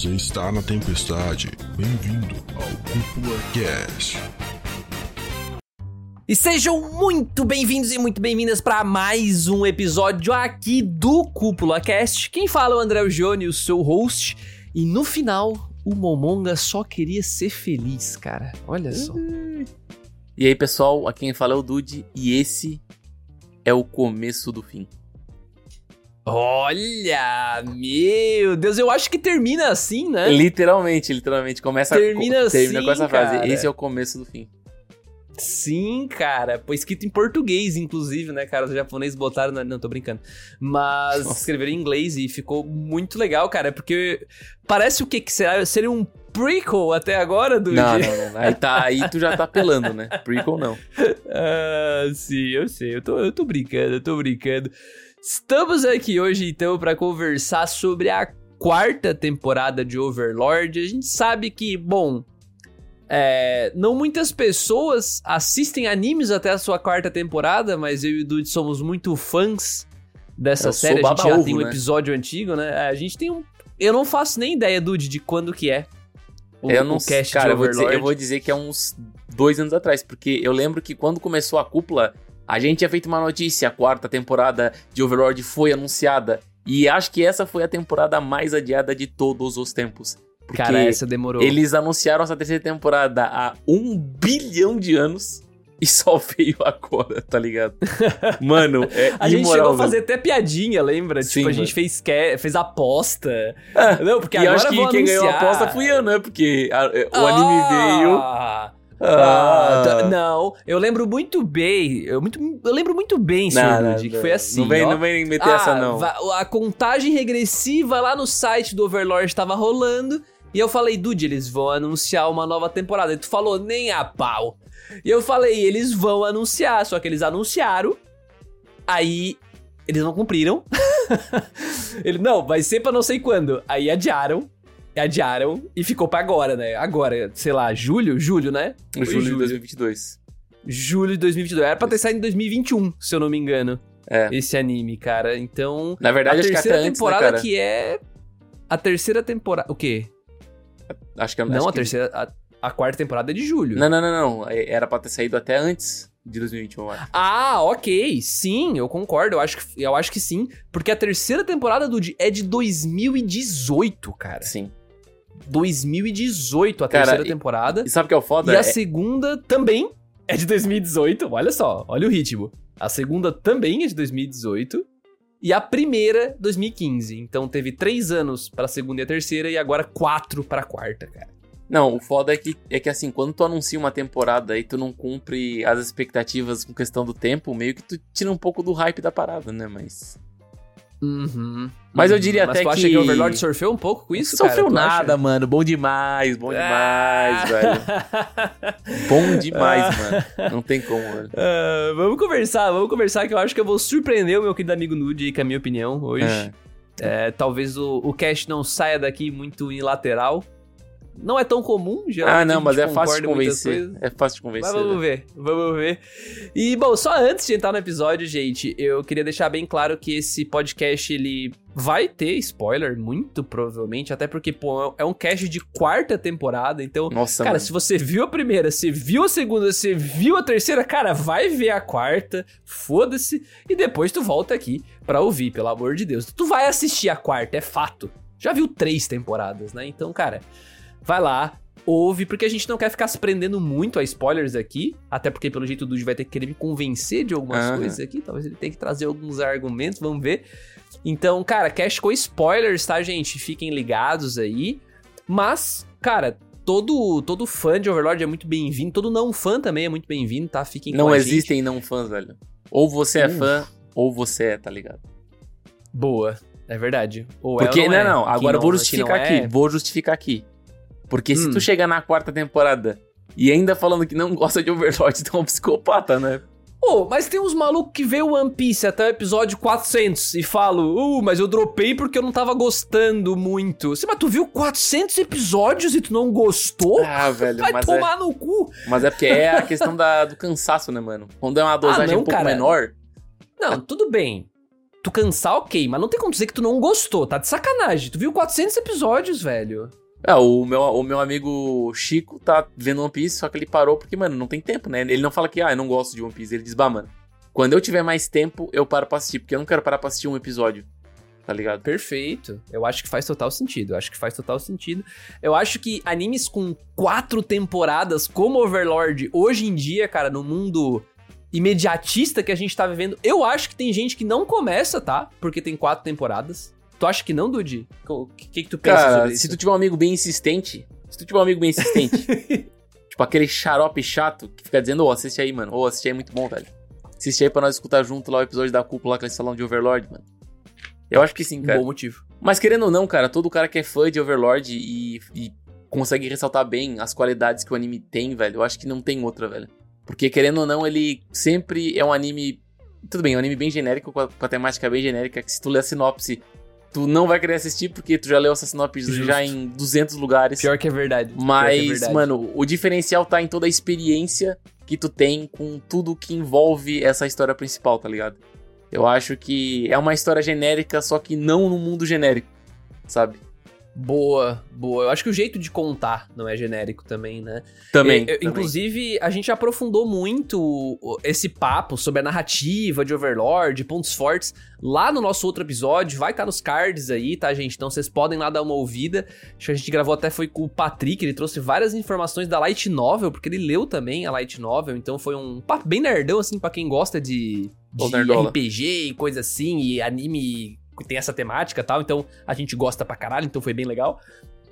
Você está na tempestade. Bem-vindo ao Cúpula Cast. E sejam muito bem-vindos e muito bem-vindas para mais um episódio aqui do Cúpula Cast. Quem fala é o André Gione, o seu host. E no final, o Momonga só queria ser feliz, cara. Olha só. E aí, pessoal, aqui quem fala é o Dude e esse é o começo do fim. Olha, meu Deus, eu acho que termina assim, né? Literalmente, literalmente. Começa Termina termina assim, com essa frase. cara. Esse é o começo do fim. Sim, cara. Foi escrito em português, inclusive, né, cara? Os japoneses botaram. Na... Não, tô brincando. Mas Nossa. escreveram em inglês e ficou muito legal, cara. Porque parece o que? Que será? Seria um prequel até agora, Dude? Não, não, não. Aí, tá, aí tu já tá apelando, né? Prequel não. Ah, sim, eu sei. Eu tô, eu tô brincando, eu tô brincando. Estamos aqui hoje, então, pra conversar sobre a quarta temporada de Overlord. A gente sabe que, bom. é, não muitas pessoas assistem animes até a sua quarta temporada, mas eu e o Dude somos muito fãs dessa Eu série. A gente já baba-ovo, tem um né? episódio antigo, né? A gente tem um. Eu não faço nem ideia, Dude, de quando que é. O, eu não o cast Cara, eu vou, dizer, eu vou dizer que é uns dois anos atrás, porque eu lembro que quando começou a cúpula, a gente tinha feito uma notícia, a quarta temporada de Overlord foi anunciada. E acho que essa foi a temporada mais adiada de todos os tempos. Porque Cara, essa demorou. eles anunciaram essa terceira temporada há um bilhão de anos e só veio agora, tá ligado? Mano, é A gente imoral, chegou a fazer até piadinha, lembra? Sim, tipo, a gente fez, que... fez aposta. Ah, Não, porque e agora acho que quem ganhou a anunciar. aposta fui eu, né? Porque a- o anime veio. Ah, Ah, tá- não, eu lembro muito bem. Eu, muito, eu lembro muito bem, Sr. Não, que foi assim. Não vem, ó. não vem meter Ah, essa, não. A contagem regressiva lá no site do Overlord tava rolando. E eu falei, Dude, eles vão anunciar uma nova temporada. E tu falou, nem a pau. E eu falei, eles vão anunciar. Só que eles anunciaram. Aí eles não cumpriram. Ele, não, vai ser pra não sei quando. Aí adiaram. Adiaram e ficou pra agora, né? Agora, sei lá, julho? Julho, né? Foi julho de 2022. Julho de 2022. Era pra ter saído em 2021, se eu não me engano. É. Esse anime, cara. Então. Na verdade, a acho que até terceira antes, temporada né, cara? que é. A terceira temporada. O quê? Acho que não, acho a que- terceira. A, a quarta temporada é de julho. Não, não, não, não. É- Era pra ter saído até antes de 2021, eu acho. Ah, ok. Sim, eu concordo. Eu acho, que, eu acho que sim. Porque a terceira temporada do é de 2018, cara. Sim. 2018 a Cara, terceira e- temporada. E sabe o que é o foda? E a É- segunda também é de 2018. Olha só, olha o ritmo. A segunda também é de 2018. E a primeira, 2015. Então teve três anos pra segunda e a terceira, e agora quatro pra quarta, cara. Não, o foda é que, é que assim, quando tu anuncia uma temporada e tu não cumpre as expectativas com questão do tempo, meio que tu tira um pouco do hype da parada, né? Mas. Uhum. Mas eu Uhum. diria Mas até tu acha que- que o Overlord surfeu um pouco com isso, sofreu cara? Nada, mano. Bom demais, bom demais, velho. Ah. Bom demais, mano. Não tem como, velho. Ah, vamos conversar, vamos conversar que eu acho que eu vou surpreender o meu querido amigo Nude aí com a minha opinião hoje. É. É, talvez o, o cast não saia daqui muito unilateral. Não é tão comum, já. Ah, não, mas é fácil de convencer. É fácil de convencer. Mas vamos né? ver, vamos ver. E, bom, só antes de entrar no episódio, gente, eu queria deixar bem claro que esse podcast, ele vai ter spoiler, muito provavelmente, até porque, pô, é um cast de quarta temporada, então... Nossa, Cara, mano. se você viu a primeira, você viu a segunda, você viu a terceira, cara, vai ver a quarta, foda-se, e depois tu volta aqui pra ouvir, pelo amor de Deus. Tu vai assistir a quarta, é fato. Já viu três temporadas, né? Então, cara, vai lá, ouve, porque a gente não quer ficar se prendendo muito a spoilers aqui, até porque pelo jeito o Dude vai ter que querer me convencer de algumas Aham. coisas aqui, talvez ele tenha que trazer alguns argumentos, vamos ver. Então, cara, cast com spoilers, tá, gente? Fiquem ligados aí. Mas, cara, todo, todo fã de Overlord é muito bem-vindo, todo não fã também é muito bem-vindo, tá? Fiquem Não a gente. existem não fãs, velho. Ou você é Uf. fã, ou você é, tá ligado? Boa, é verdade. Ou é Porque, ou não, é. não, agora eu vou justificar não aqui. é- Vou justificar aqui. Porque se Hum. tu chegar na quarta temporada e ainda falando que não gosta de Overlord, tu é um psicopata, né? Ô, mas tem uns malucos que vê o One Piece até o episódio 400 e falam, uh, mas eu dropei porque eu não tava gostando muito. Você, mas tu viu 400 episódios e tu não gostou? Ah, velho, Vai mas é, tomar no cu. mas é porque é a questão da, do cansaço, né, mano? Quando é uma dosagem não, um pouco cara. menor, Não, tudo bem. Tu cansar, ok, mas não tem como dizer que tu não gostou, tá de sacanagem. Tu viu 400 episódios, velho. É, o meu, o meu amigo Chico tá vendo One Piece, só que ele parou porque, mano, não tem tempo, né? Ele não fala que, ah, eu não gosto de One Piece. Ele diz, bah, mano, quando eu tiver mais tempo, eu paro pra assistir, porque eu não quero parar pra assistir um episódio. Tá ligado? Perfeito. Eu acho que faz total sentido. Eu acho que faz total sentido. Eu acho que animes com quatro temporadas, como Overlord, hoje em dia, cara, no mundo imediatista que a gente tá vivendo, eu acho que tem gente que não começa, tá? Porque tem quatro temporadas. Tu acha que não, Dude? O que, que, que tu pensa Cara, sobre isso? se tu tiver um amigo bem insistente, se tu tiver um amigo bem insistente, tipo aquele xarope chato que fica dizendo, ô, assiste aí, mano, ô, assiste aí é muito bom, velho. Assiste aí pra nós escutar junto lá o episódio da cúpula que eles falam de Overlord, mano. Eu acho que sim, cara. Bom motivo. Mas querendo ou não, cara, todo cara que é fã de Overlord e, e consegue ressaltar bem as qualidades que o anime tem, velho, eu acho que não tem outra, velho. Porque querendo ou não, ele sempre é um anime. Tudo bem, é um anime bem genérico, com a, com a temática bem genérica, que se tu ler a sinopse, tu não vai querer assistir, porque tu já leu sinopse Justo. já em 200 lugares. Pior que é verdade. É Mas, verdade. mano, o diferencial tá em toda a experiência que tu tem com tudo que envolve essa história principal, tá ligado? Eu acho que é uma história genérica, só que não no mundo genérico, sabe? Boa, boa. Eu acho que o jeito de contar não é genérico também, né? Também. Também. Inclusive, a gente aprofundou muito esse papo sobre a narrativa de Overlord, pontos fortes, lá no nosso outro episódio. Vai estar nos cards aí, tá, gente? Então vocês podem lá dar uma ouvida. Acho que a gente gravou até foi com o Patrick, ele trouxe várias informações da Light Novel, porque ele leu também a Light Novel. Então foi um papo bem nerdão, assim, pra quem gosta de, de. RPG e coisa assim, e anime tem essa temática e tal. Então a gente gosta pra caralho, então foi bem legal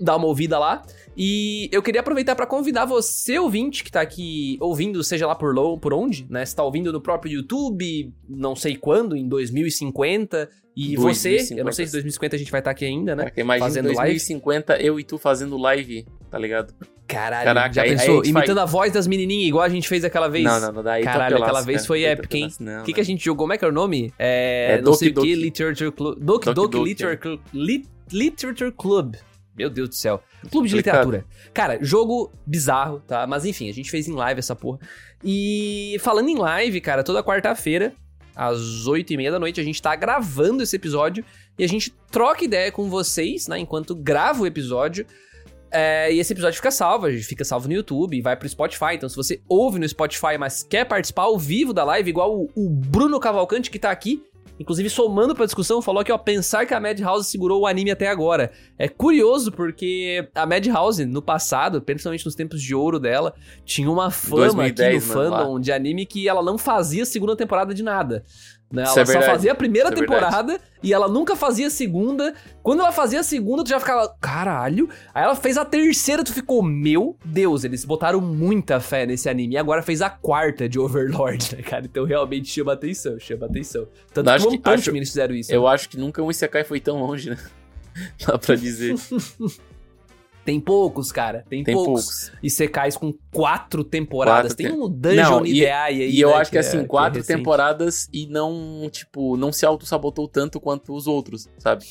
dá uma ouvida lá. E eu queria aproveitar pra convidar você, ouvinte, que tá aqui ouvindo, seja lá por, por onde, né? Você tá ouvindo no próprio YouTube, não sei quando, em 2050. E você, eu não sei se 2050 a gente vai estar aqui ainda, né? Caraca, imagina fazendo em 2050 eu e tu fazendo live, tá ligado? Caralho, Caraca, já aí- aí pensou? a gente Imitando faz- a voz das menininhas, igual a gente fez aquela vez. Não, não, não dá. aí tá Caralho, apelaço, aquela vez cara. foi Aí tá épica, hein? O que, que a gente jogou? Como é que era o nome? É, É não Doki sei o que. Literature Club. Doki Doki Literature, Club. Lit- Literature Club. Meu Deus do céu. Clube de Complicado. literatura. Cara, jogo bizarro, tá? Mas enfim, a gente fez em live essa porra. E falando em live, cara, toda quarta-feira, às oito e meia da noite, a gente tá gravando esse episódio e a gente troca ideia com vocês, né? Enquanto grava o episódio. É, e esse episódio fica salvo, a gente fica salvo no YouTube vai pro Spotify. Então, se você ouve no Spotify, mas quer participar ao vivo da live, igual o, o Bruno Cavalcante que tá aqui, inclusive somando pra discussão, falou que, ó, pensar que a Madhouse segurou o anime até agora. É curioso porque a Madhouse, no passado, principalmente nos tempos de ouro dela, tinha uma fama 2010, aqui no fandom de anime que ela não fazia segunda temporada de nada. Né? Ela é só verdade. fazia a primeira é temporada e ela nunca fazia a segunda. Quando ela fazia a segunda, tu já ficava, caralho. Aí ela fez a terceira, tu ficou, meu Deus, eles botaram muita fé nesse anime. E agora fez a quarta de Overlord, né, cara? Então realmente chama atenção, chama atenção. Tanto Acho que One Punch Man eles fizeram isso. Eu acho que nunca um Isekai foi tão longe, né? Dá pra dizer. Tem poucos, cara. Tem, Tem poucos. poucos. E secais com quatro temporadas. Quatro tem um Dungeon e- Ideai aí. E eu né, acho que, é- assim, é quatro recente. temporadas e não, tipo, não se auto-sabotou tanto quanto os outros, sabe?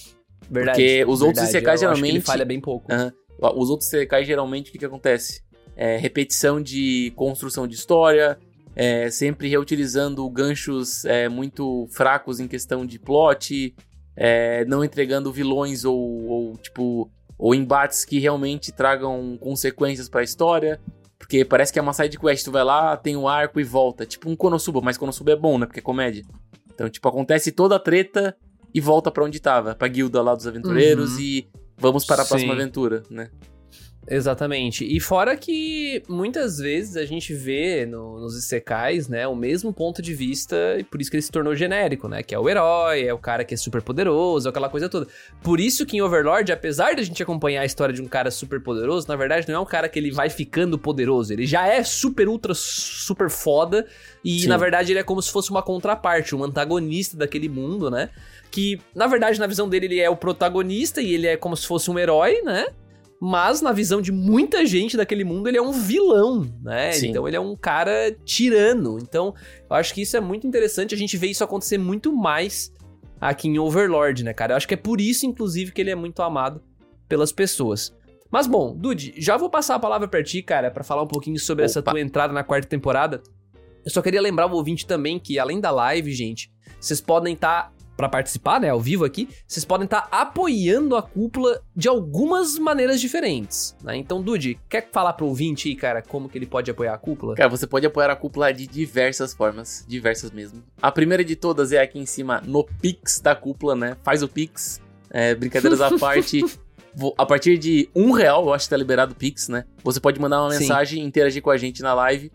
Verdade, porque os outros verdade. Eu acho que ele geralmente- falha bem pouco. Aham. Os outros Isekai, geralmente, o que que acontece? É repetição de construção de história, é, sempre reutilizando ganchos é, muito fracos em questão de plot, é, não entregando vilões ou, ou, tipo, ou embates que realmente tragam consequências pra história. Porque parece que é uma side quest, tu vai lá, tem um arco e volta. Tipo um Konosuba, mas Konosuba é bom, né? Porque é comédia. Então, tipo, acontece toda a treta e volta pra onde tava. Pra guilda lá dos aventureiros Uhum. e vamos para a próxima Sim. aventura, né? Exatamente. E fora que muitas vezes a gente vê no- nos Isekais, né, o mesmo ponto de vista, e por isso que ele se tornou genérico, né? Que é o herói, é o cara que é super poderoso, aquela coisa toda. Por isso que em Overlord, apesar de a gente acompanhar a história de um cara super poderoso, na verdade não é um cara que ele vai ficando poderoso. Ele já é super, ultra, super foda. E Sim. na verdade ele é como se fosse uma contraparte, um antagonista daquele mundo, né? Que, na verdade, na visão dele, ele é o protagonista e ele é como se fosse um herói, né? Mas na visão de muita gente daquele mundo, ele é um vilão, né? Sim. Então ele é um cara tirano. Então, eu acho que isso é muito interessante. A gente vê isso acontecer muito mais aqui em Overlord, né, cara? Eu acho que é por isso, inclusive, que ele é muito amado pelas pessoas. Mas bom, Dude, já vou passar a palavra pra ti, cara, pra falar um pouquinho sobre essa Opa. tua entrada na quarta temporada. Eu só queria lembrar o ouvinte também que, além da live, gente, vocês podem estar para participar, né, ao vivo aqui, vocês podem estar tá apoiando a cúpula de algumas maneiras diferentes, né? Então, Dude, quer falar pro ouvinte aí, cara, como que ele pode apoiar a cúpula? Cara, você pode apoiar a cúpula de diversas formas, diversas mesmo. A primeira de todas é aqui em cima no Pix da cúpula, né? Faz o Pix, é, brincadeiras à parte. A partir de um real, eu acho que tá liberado o Pix, né? Você pode mandar uma mensagem e interagir com a gente na live.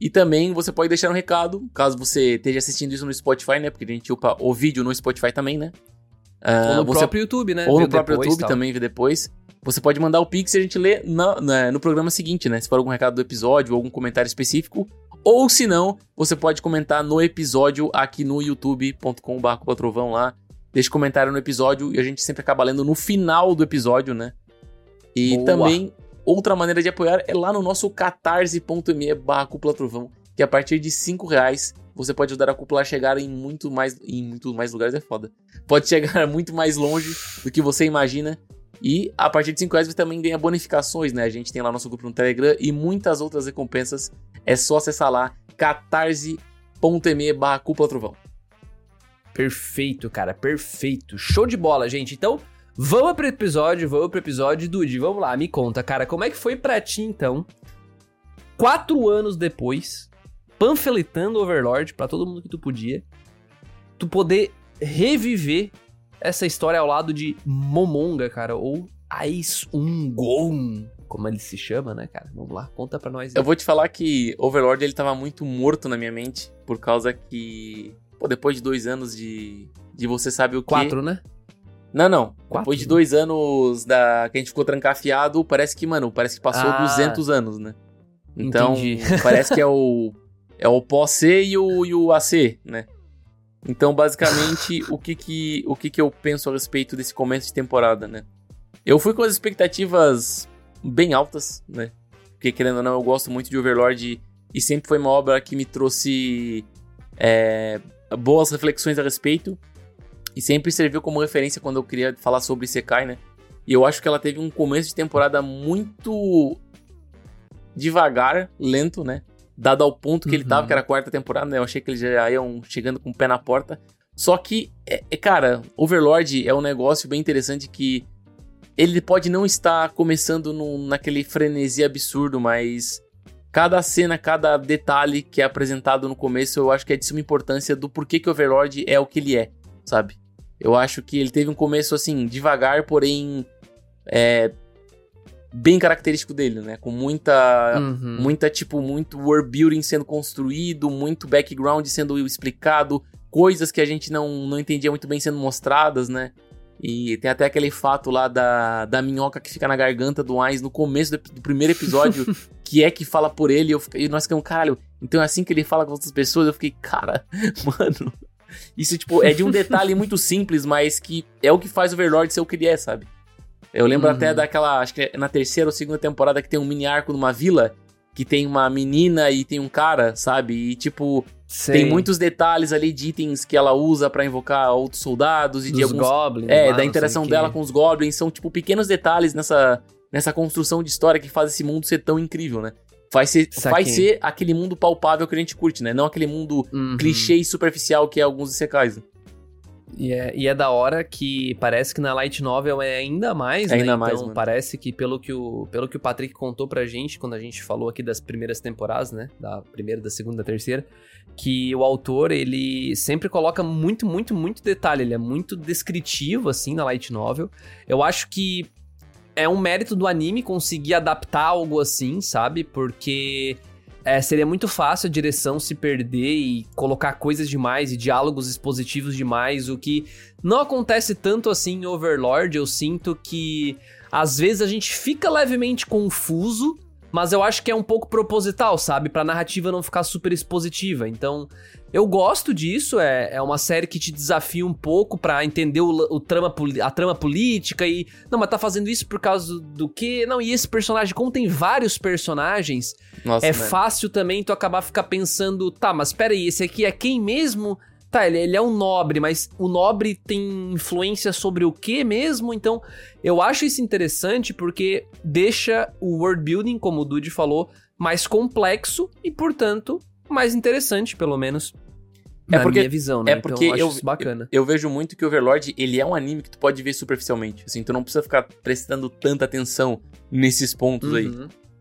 E também você pode deixar um recado, caso você esteja assistindo isso no Spotify, né? Porque a gente upa o vídeo no Spotify também, né? Uh, ou no você... próprio YouTube, né? Ou no próprio YouTube tal. também, vê depois. Você pode mandar o Pix e a gente lê na, na, no programa seguinte, né? Se for algum recado do episódio ou algum comentário específico. Ou se não, você pode comentar no episódio aqui no youtube.com.br trovão lá. Deixe comentário no episódio e a gente sempre acaba lendo no final do episódio, né? E Boa. também Outra maneira de apoiar é lá no nosso catarse.me barra cúpula trovão, que a partir de 5 reais você pode ajudar a cúpula a chegar em muito mais, em muito mais lugares, é foda. Pode chegar muito mais longe do que você imagina. E a partir de 5 reais você também ganha bonificações, né? A gente tem lá nosso grupo no Telegram e muitas outras recompensas. É só acessar lá catarse.me barra cúpula trovão. Perfeito, cara, perfeito. Show de bola, gente. Então, Vamos pro episódio, vamos pro episódio. Dude, vamos lá, me conta, cara, como é que foi pra ti, então, quatro anos depois, panfletando Overlord pra todo mundo que tu podia, tu poder reviver essa história ao lado de Momonga, cara, ou Ais Ungon, como ele se chama, né, cara? Vamos lá, conta pra nós. Aí. Eu vou te falar que Overlord, ele tava muito morto na minha mente, por causa que, pô, depois de dois anos de, de você sabe o quê... Quatro, né? Não, não. Quatro? Depois de dois anos da que a gente ficou trancafiado, parece que, mano, parece que passou ah, 200 anos, né? Então, entendi. parece que é o é o pós-C e o, e o AC, né? Então, basicamente, o que que, o que que eu penso a respeito desse começo de temporada, né? Eu fui com as expectativas bem altas, né? Porque, querendo ou não, eu gosto muito de Overlord e sempre foi uma obra que me trouxe é, boas reflexões a respeito. E sempre serviu como referência quando eu queria falar sobre Sekai, né? E eu acho que ela teve um começo de temporada muito devagar, lento, né? Dado ao ponto que uhum. ele tava, que era a quarta temporada, né? Eu achei que eles já iam chegando com o pé na porta. Só que, é, é, cara, Overlord é um negócio bem interessante que ele pode não estar começando naquele frenesi absurdo, mas cada cena, cada detalhe que é apresentado no começo, eu acho que é de suma importância do porquê que Overlord é o que ele é, sabe? Eu acho que ele teve um começo assim, devagar, porém é, bem característico dele, né? Com muita, uhum. muita tipo, muito world building sendo construído, muito background sendo explicado, coisas que a gente não, não entendia muito bem sendo mostradas, né? E tem até aquele fato lá da, da minhoca que fica na garganta do Ainz no começo do, do primeiro episódio, que é que fala por ele, e, eu, e nós ficamos, caralho, então é assim que ele fala com outras pessoas, eu fiquei, cara, mano, isso, tipo, é de um detalhe muito simples, mas que é o que faz o Overlord ser o que ele é, sabe? Eu lembro uhum. até daquela, acho que é na terceira ou segunda temporada que tem um mini arco numa vila, que tem uma menina e tem um cara, sabe? E, tipo, Sei. tem muitos detalhes ali de itens que ela usa para invocar outros soldados e Dos de alguns... goblins. É, lá, da interação dela com os goblins. São, tipo, pequenos detalhes nessa, nessa construção de história que faz esse mundo ser tão incrível, né? Vai ser, vai ser aquele mundo palpável que a gente curte, né? Não aquele mundo uhum. clichê e superficial que é alguns secais. E é, e é da hora que parece que na Light Novel é ainda mais, é né? Ainda mais, então mano. parece que pelo que, o, pelo que o Patrick contou pra gente, quando a gente falou aqui das primeiras temporadas, né? Da primeira, da segunda, da terceira, que o autor, ele sempre coloca muito, muito, muito detalhe. Ele é muito descritivo, assim, na Light Novel. Eu acho que é um mérito do anime conseguir adaptar algo assim, sabe? Porque é, seria muito fácil a direção se perder e colocar coisas demais e diálogos expositivos demais, o que não acontece tanto assim em Overlord. Eu sinto que às vezes a gente fica levemente confuso, mas eu acho que é um pouco proposital, sabe? Pra narrativa não ficar super expositiva. Então, eu gosto disso, é, é uma série que te desafia um pouco para entender o, o, trama, a trama política e. Não, mas tá fazendo isso por causa do quê? Não, e esse personagem, como tem vários personagens, Nossa, é mano. fácil também tu acabar ficar pensando, tá, mas peraí, esse aqui é quem mesmo? Tá, ele, ele é um nobre, mas o nobre tem influência sobre o que mesmo? Então, eu acho isso interessante porque deixa o world building, como o Dude falou, mais complexo e, portanto, mais interessante, pelo menos. Na É porque- minha visão, né? é porque então, eu eu- bacana. Eu vejo muito que o Overlord, ele é um anime que tu pode ver superficialmente. Assim, tu não precisa ficar prestando tanta atenção nesses pontos aí.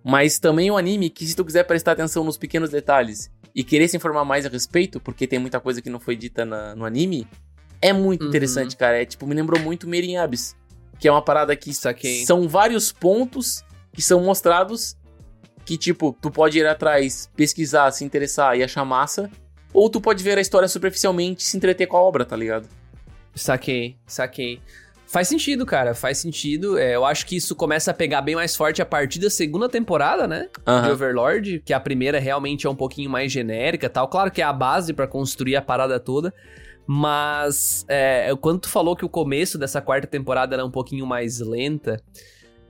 Mas também um anime que, se tu quiser prestar atenção nos pequenos detalhes e querer se informar mais a respeito, porque tem muita coisa que não foi dita na- no anime, é muito Uhum. interessante, cara. É tipo, me lembrou muito Meirin Abyss, que é uma parada que Saquei. são vários pontos que são mostrados que, tipo, tu pode ir atrás, pesquisar, se interessar e achar massa, ou tu pode ver a história superficialmente e se entreter com a obra, tá ligado? Saquei, saquei. Faz sentido, cara, faz sentido. É, eu acho que isso começa a pegar bem mais forte a partir da segunda temporada, né? De Aham. Overlord, que a primeira realmente é um pouquinho mais genérica e tal. Claro que é a base pra construir a parada toda. Mas é, quando tu falou que o começo dessa quarta temporada era um pouquinho mais lenta,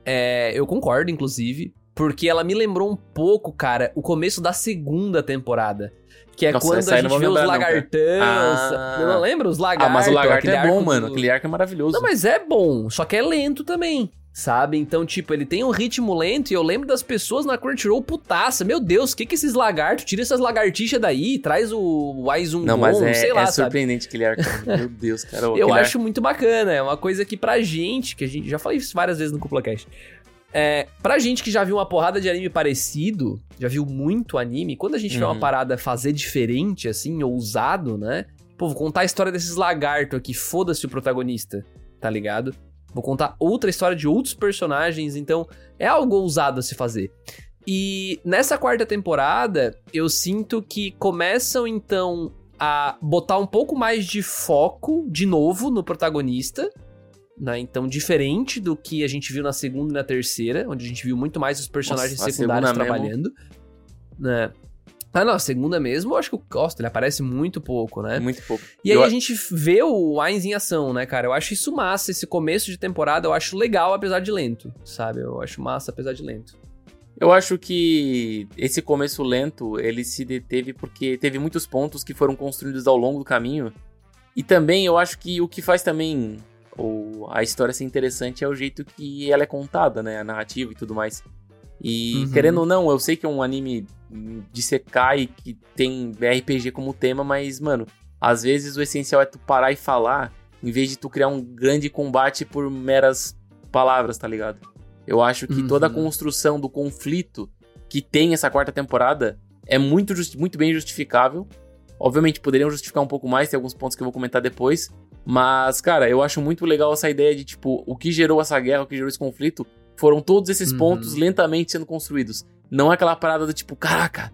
é, eu concordo, inclusive. Porque ela me lembrou um pouco, cara, o começo da segunda temporada. Que é Nossa, quando a gente vê os lagartão. Ah. Eu não lembro os Ah, lagartos. mas o lagarto é bom, mano. Aquele arco é maravilhoso. não, mas é bom, só que é lento também, sabe? Então, tipo, ele tem um ritmo lento e eu lembro das pessoas na Crunchyroll putaça. Meu Deus, o que que esses lagartos? Tira essas lagartixas daí, traz o Aizum Não, mas é, sei lá, é sabe? surpreendente aquele arco. Meu Deus, cara. Eu acho muito bacana, é uma coisa que pra gente, que a gente já falei isso várias vezes no CuplaCast, é, pra gente que já viu uma porrada de anime parecido, já viu muito anime, quando a gente vê uma Uhum. parada fazer diferente, assim, ousado, né? Pô, vou contar a história desses lagartos aqui, foda-se o protagonista, tá ligado? Vou contar outra história de outros personagens, então é algo ousado a se fazer. E nessa quarta temporada, eu sinto que começam então a botar um pouco mais de foco de novo no protagonista, né? Então, diferente do que a gente viu na segunda e na terceira, onde a gente viu muito mais os personagens Nossa, secundários mesmo. trabalhando, né? Ah, não, a segunda mesmo, eu acho que o Costa, ele aparece muito pouco, né? Muito pouco. E aí Eu- a gente vê o Ainz em ação, né, cara? Eu acho isso massa, esse começo de temporada eu acho legal, apesar de lento, sabe? Eu acho massa, apesar de lento. Eu acho que esse começo lento, ele se deteve porque teve muitos pontos que foram construídos ao longo do caminho. E também eu acho que o que faz também ou a história ser interessante é o jeito que ela é contada, né? A narrativa e tudo mais. E Uhum. querendo ou não, eu sei que é um anime de Sekai que tem RPG como tema, mas, mano, às vezes o essencial é tu parar e falar, em vez de tu criar um grande combate por meras palavras, tá ligado? Eu acho que toda a Uhum. construção do conflito que tem essa quarta temporada é muito, muito bem justificável. Obviamente poderiam justificar um pouco mais, tem alguns pontos que eu vou comentar depois. Mas, cara, eu acho muito legal essa ideia de, tipo, o que gerou essa guerra, o que gerou esse conflito, foram todos esses Uhum. pontos lentamente sendo construídos. Não é aquela parada do tipo, caraca,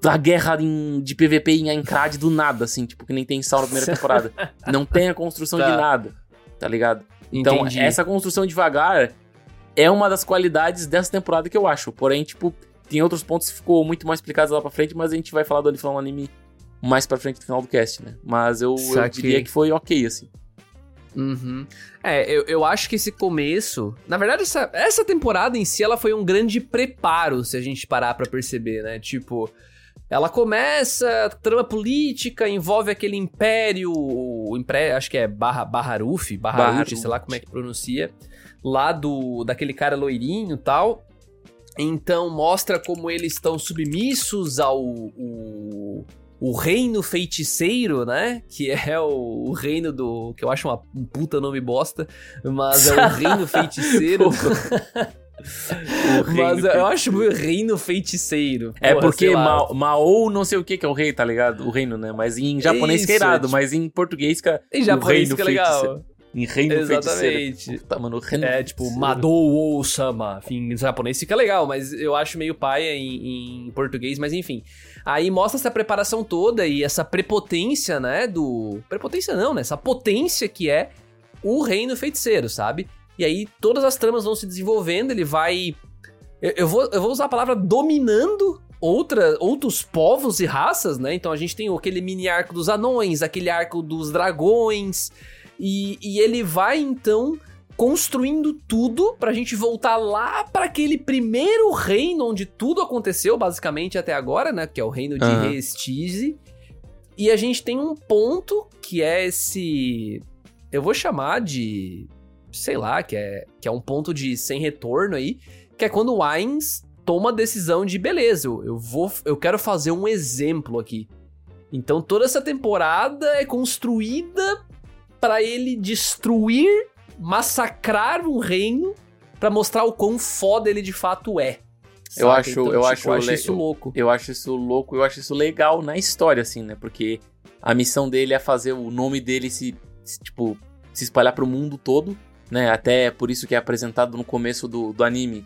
da guerra em- de PVP em Aincrad do nada, assim, tipo, que nem tem sal na primeira temporada. Não tem a construção Tá. de nada, tá ligado? Então, Entendi. essa construção devagar é uma das qualidades dessa temporada que eu acho. Porém, tipo, tem outros pontos que ficou muito mais explicados lá pra frente, mas a gente vai falar do Olifão Anime mais pra frente no final do cast, né? Mas eu, eu diria que foi ok, assim. Uhum. É, eu, eu acho que esse começo. Na verdade, essa, essa temporada em si ela foi um grande preparo, se a gente parar pra perceber, né? Tipo. Ela começa, trama política, envolve aquele império, o império, acho que é Barra, Baharuf, Baharut, Baharut. sei lá como é que pronuncia, lá do daquele cara loirinho e tal. Então mostra como eles estão submissos ao o, o reino feiticeiro, né? Que é o, o reino do. que eu acho uma, um puta nome bosta, mas é o reino feiticeiro. Mas eu acho o reino feiticeiro. É Porra, porque sei lá. Ma Mao não sei o que que é o rei, tá ligado? O reino, né? Mas em japonês que é Isso, irado, tipo- mas em português que é Em japonês reino que é legal. feiticeiro. Em reino feiticeiro. Exatamente. Puta, mano, reino É, tipo, feiticeiro. Madou Sama. Enfim, em japonês fica legal, mas eu acho meio paia em, em português, mas enfim. Aí mostra essa preparação toda e essa prepotência, né, do... Prepotência não, né? Essa potência que é o reino feiticeiro, sabe? E aí todas as tramas vão se desenvolvendo, ele vai... Eu, vou, eu vou usar a palavra dominando outra, outros povos e raças, né? Então a gente tem aquele mini arco dos anões, aquele arco dos dragões... E, e ele vai então construindo tudo pra gente voltar lá pra aquele primeiro reino onde tudo aconteceu, basicamente até agora, né? Que é o reino de. Restize. E a gente tem um ponto que é esse. Eu vou chamar de. Sei lá, que é, que é um ponto de sem retorno aí. Que é quando o Ainz toma a decisão de beleza, eu, eu vou. Eu quero fazer um exemplo aqui. Então toda essa temporada é construída para ele destruir, massacrar um reino para mostrar o quão foda ele de fato é. Eu acho, então, eu, tipo, acho, eu acho isso louco. Eu acho isso louco, eu acho isso legal na história, assim, né? Porque a missão dele é fazer o nome dele se, se tipo, se espalhar pro mundo todo, né? Até por isso que é apresentado no começo do, do anime.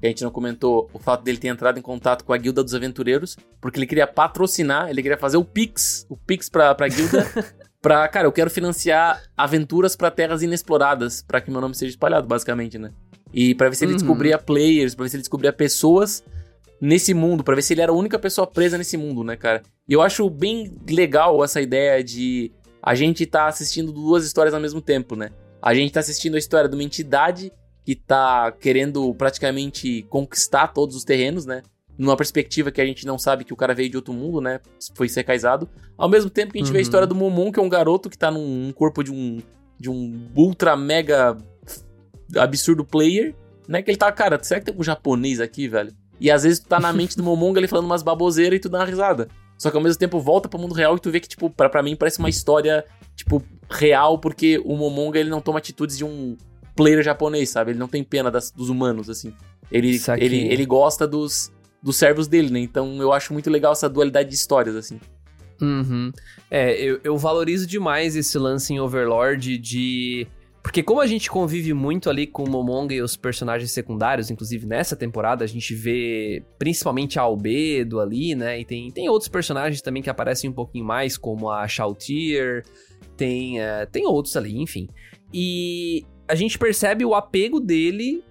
Que a gente não comentou o fato dele ter entrado em contato com a Guilda dos Aventureiros, porque ele queria patrocinar, ele queria fazer o Pix, o Pix pra, pra guilda, pra, cara, eu quero financiar aventuras para terras inexploradas, para que meu nome seja espalhado, basicamente, né? E para ver se ele uhum. descobria players, pra ver se ele descobria pessoas nesse mundo, para ver se ele era a única pessoa presa nesse mundo, né, cara? E eu acho bem legal essa ideia de a gente tá assistindo duas histórias ao mesmo tempo, né? A gente tá assistindo a história de uma entidade que tá querendo praticamente conquistar todos os terrenos, né? Numa perspectiva que a gente não sabe que o cara veio de outro mundo, né? Foi secaizado. Ao mesmo tempo que a gente uhum. vê a uhum. história do Momon, que é um garoto que tá num corpo de um, de um ultra mega absurdo player, né? Que ele tá, cara, será que tem um japonês aqui, velho? E às vezes tu tá na mente do Momonga ele falando umas baboseiras e tu dá uma risada. Só que ao mesmo tempo volta pro mundo real e tu vê que, tipo, pra, pra mim parece uma história, tipo, real, porque o Momonga ele não toma atitudes de um player japonês, sabe? Ele não tem pena das, dos humanos, assim. Ele, ele, ele gosta dos, dos servos dele, né? Então eu acho muito legal essa dualidade de histórias, assim. Uhum. É, eu, eu valorizo demais esse lance em Overlord de porque como a gente convive muito ali com o Momonga e os personagens secundários, inclusive nessa temporada a gente vê principalmente a Albedo ali, né? E tem, tem outros personagens também que aparecem um pouquinho mais, como a Shautier, tem, uh, tem outros ali, enfim. E a gente percebe o apego dele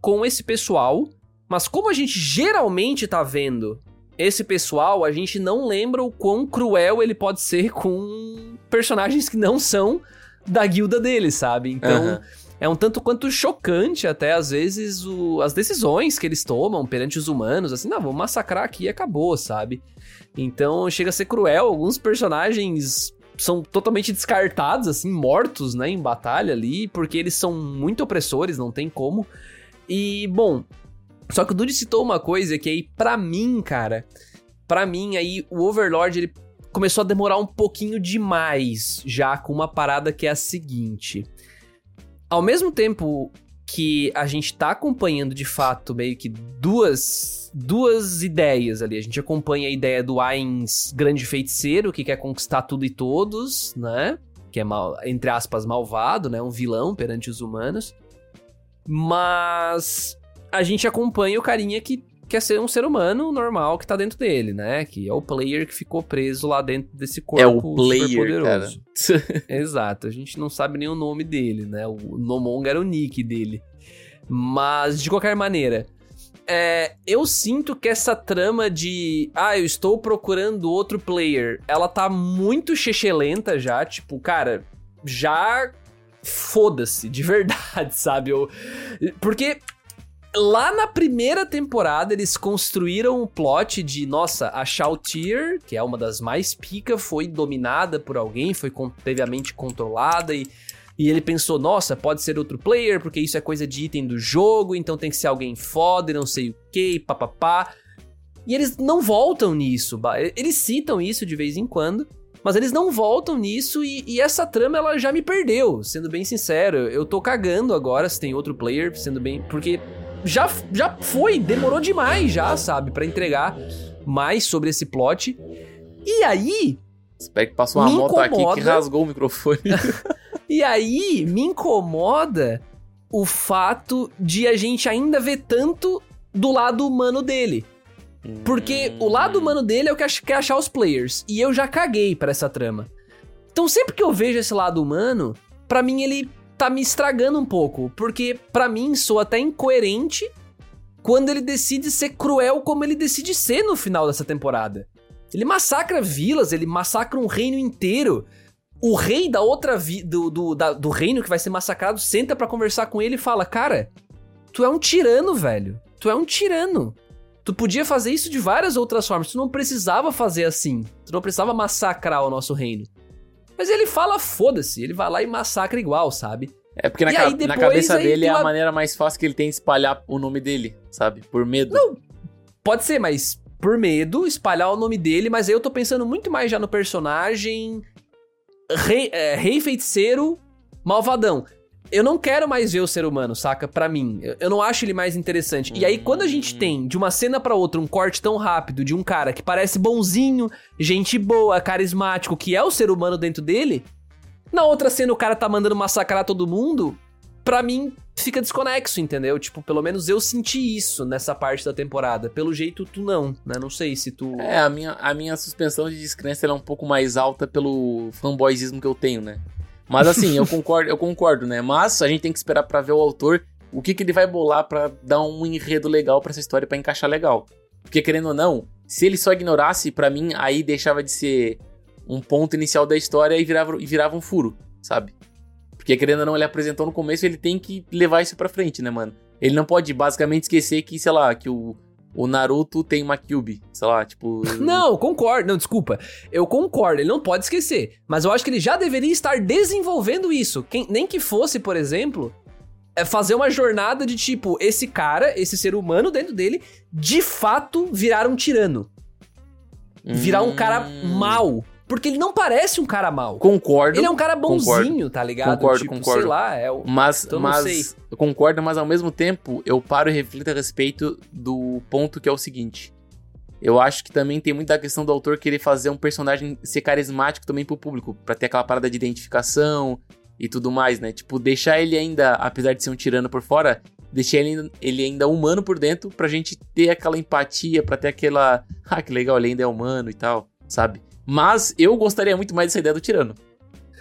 com esse pessoal, mas como a gente geralmente tá vendo esse pessoal, a gente não lembra o quão cruel ele pode ser com personagens que não são da guilda dele, sabe? Então. Uhum. É um tanto quanto chocante até, às vezes, o, as decisões que eles tomam perante os humanos, assim, não, vamos massacrar aqui e acabou, sabe? Então chega a ser cruel, alguns personagens são totalmente descartados, assim, mortos, né, em batalha ali, porque eles são muito opressores, não tem como. E, bom, só que o Dude citou uma coisa que aí, pra mim, cara, pra mim aí, o Overlord, ele começou a demorar um pouquinho demais já com uma parada que é a seguinte. Ao mesmo tempo que a gente tá acompanhando de fato meio que duas duas ideias ali. A gente acompanha a ideia do Ainz grande feiticeiro que quer conquistar tudo e todos, né? Que é mal, entre aspas malvado, né? Um vilão perante os humanos. Mas a gente acompanha o carinha que quer ser um ser humano normal que tá dentro dele, né? Que é o player que ficou preso lá dentro desse corpo É o player, cara. Exato, a gente não sabe nem o nome dele, né? O Nomong era o nick dele. Mas, de qualquer maneira, é, eu sinto que essa trama de ah, eu estou procurando outro player, ela tá muito chechelenta já, tipo, cara, já foda-se, de verdade, sabe? Eu, porque lá na primeira temporada eles construíram o plot de, nossa, a Shautier, que é uma das mais pica, foi dominada por alguém, foi previamente controlada e e ele pensou, nossa, pode ser outro player, porque isso é coisa de item do jogo, então tem que ser alguém foda e não sei o que, papapá. E eles não voltam nisso, eles citam isso de vez em quando, mas eles não voltam nisso e, e, essa trama ela já me perdeu, sendo bem sincero. Eu tô cagando agora se tem outro player, sendo bem. Porque já, já foi, demorou demais já, sabe, para entregar mais sobre esse plot. E aí. Espero que passou uma moto incomoda... aqui que rasgou o microfone. e aí, me incomoda o fato de a gente ainda ver tanto do lado humano dele. Porque hum. o lado humano dele é o que quer achar os players. E eu já caguei para essa trama. Então sempre que eu vejo esse lado humano, para mim ele tá me estragando um pouco, porque para mim sou até incoerente quando ele decide ser cruel como ele decide ser no final dessa temporada. Ele massacra vilas, ele massacra um reino inteiro. O rei da outra vi do, do, da, do reino que vai ser massacrado senta para conversar com ele e fala: Cara, tu é um tirano, velho. Tu é um tirano. Tu podia fazer isso de várias outras formas. Tu não precisava fazer assim. Tu não precisava massacrar o nosso reino. Mas ele fala, foda-se, ele vai lá e massacra igual, sabe? É porque na, ca depois, na cabeça dele é a maneira mais fácil que ele tem de espalhar o nome dele, sabe? Por medo. Não, pode ser, mas por medo, espalhar o nome dele, mas aí eu tô pensando muito mais já no personagem rei, é, rei feiticeiro malvadão. Eu não quero mais ver o ser humano, saca? Pra mim. Eu, não acho ele mais interessante. E aí, quando a gente tem, de uma cena pra outra, um corte tão rápido de um cara que parece bonzinho, gente boa, carismático, que é o ser humano dentro dele, na outra cena o cara tá mandando massacrar todo mundo, pra mim fica desconexo, entendeu? Tipo, pelo menos eu senti isso nessa parte da temporada. Pelo jeito, tu não, né? Não sei se tu. É, a minha, a minha suspensão de descrença é um pouco mais alta pelo fanboyismo que eu tenho, né? Mas assim, eu concordo, eu concordo, né? Mas a gente tem que esperar para ver o autor o que, que ele vai bolar para dar um enredo legal para essa história para encaixar legal. Porque querendo ou não, se ele só ignorasse, para mim aí deixava de ser um ponto inicial da história e virava, e virava um furo, sabe? Porque querendo ou não, ele apresentou no começo, ele tem que levar isso pra frente, né, mano? Ele não pode basicamente esquecer que, sei lá, que o, o Naruto tem uma Kyubi, sei lá, tipo. Não, concordo. Não, desculpa. Eu concordo, ele não pode esquecer. Mas eu acho que ele já deveria estar desenvolvendo isso. Quem, nem que fosse, por exemplo, é fazer uma jornada de tipo, esse cara, esse ser humano dentro dele, de fato virar um tirano. Virar um cara Hum. mal. Porque ele não parece um cara mal. Concordo. Ele é um cara bonzinho, concordo. tá ligado? Concordo, tipo, concordo. sei lá, é o. Mas, Então, mas eu concordo, mas ao mesmo tempo eu paro e reflito a respeito do ponto que é o seguinte. Eu acho que também tem muita questão do autor querer fazer um personagem ser carismático também pro público, pra ter aquela parada de identificação e tudo mais, né? Tipo, deixar ele ainda, apesar de ser um tirano por fora, deixar ele, ainda- ele ainda humano por dentro pra gente ter aquela empatia, pra ter aquela, ah, que legal, ele ainda é humano e tal, sabe? Mas eu gostaria muito mais dessa ideia do tirano.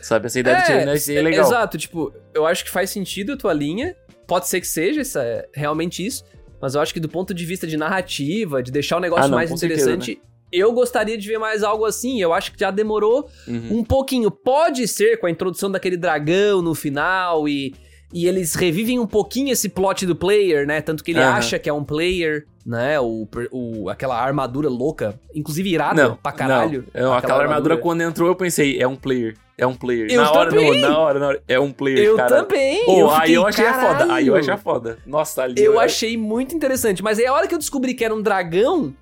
Sabe? Essa ideia do tirano é, legal. Exato, tipo, eu acho que faz sentido a tua linha. Pode ser que seja essa, é realmente isso. Mas eu acho que do ponto de vista de narrativa, de deixar o negócio Ah, não, mais com certeza, interessante, eu gostaria de ver mais algo assim. Eu acho que já demorou Uhum. um pouquinho. Pode ser com a introdução daquele dragão no final e, e eles revivem um pouquinho esse plot do player, né? Tanto que ele Aham. acha que é um player, né? O, o, aquela armadura louca, inclusive irada Não, pra caralho. Não, aquela, armadura, quando entrou, eu pensei, é um player. É um player. Eu na hora, também. não, na hora, na hora. É um player, Eu cara. também. Pô, eu aí fiquei, eu achei foda. Aí eu "Caralho". achei foda. Nossa, ali. Eu achei muito interessante, mas aí a hora que eu descobri que era um dragão,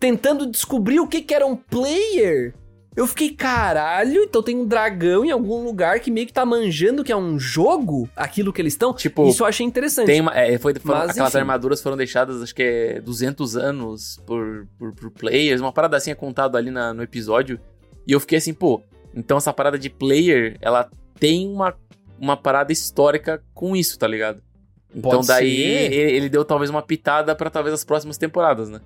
tentando descobrir o que que era um player, eu fiquei, caralho, então tem um dragão em algum lugar que meio que tá manjando que é um jogo, aquilo que eles estão. Tipo, Isso eu achei interessante. Tem uma, é, foi, foram- Mas, aquelas enfim. armaduras foram deixadas, acho que é 200 anos por, por, por players. Uma parada assim é contado ali na- no episódio. E eu fiquei assim, pô, então essa parada de player, ela tem uma, uma parada histórica com isso, tá ligado? Então Pode daí ele, ele deu talvez uma pitada pra talvez as próximas temporadas, né?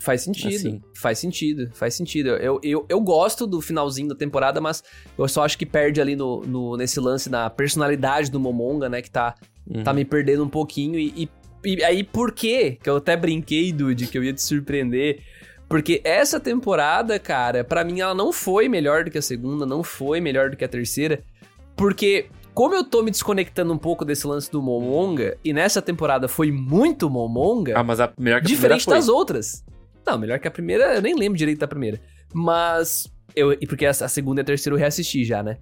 Faz sentido. Assim. Faz sentido, faz sentido. Eu, eu, eu gosto do finalzinho da temporada, mas eu só acho que perde ali no, no- nesse lance na personalidade do Momonga, né? Que tá, Uhum. tá me perdendo um pouquinho. E, e, e aí, por quê? Que eu até brinquei, Dude, que eu ia te surpreender. Porque essa temporada, cara, pra mim ela não foi melhor do que a segunda, não foi melhor do que a terceira. Porque, como eu tô me desconectando um pouco desse lance do Momonga, e nessa temporada foi muito Momonga, Ah, mas a melhor que a diferente das outras. Não, melhor que a primeira, eu nem lembro direito da primeira. Mas. Eu, e porque a, a segunda e a terceira eu reassisti já, né?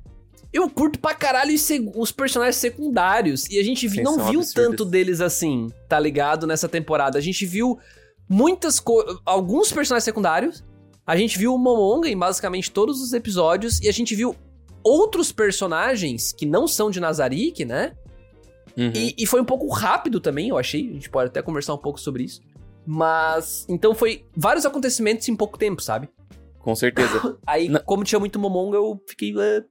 Eu curto pra caralho os, os personagens secundários. E a gente Sim, não viu tanto deles assim, tá ligado? Nessa temporada. A gente viu muitas coisas. Alguns personagens secundários. A gente viu o Momonga em basicamente todos os episódios. E a gente viu outros personagens que não são de Nazarick, né? Uhum. E, e foi um pouco rápido também, eu achei. A gente pode até conversar um pouco sobre isso. Mas. Então foi vários acontecimentos em pouco tempo, sabe? Com certeza. Aí, Não. como tinha muito Momonga, eu fiquei. "Ah".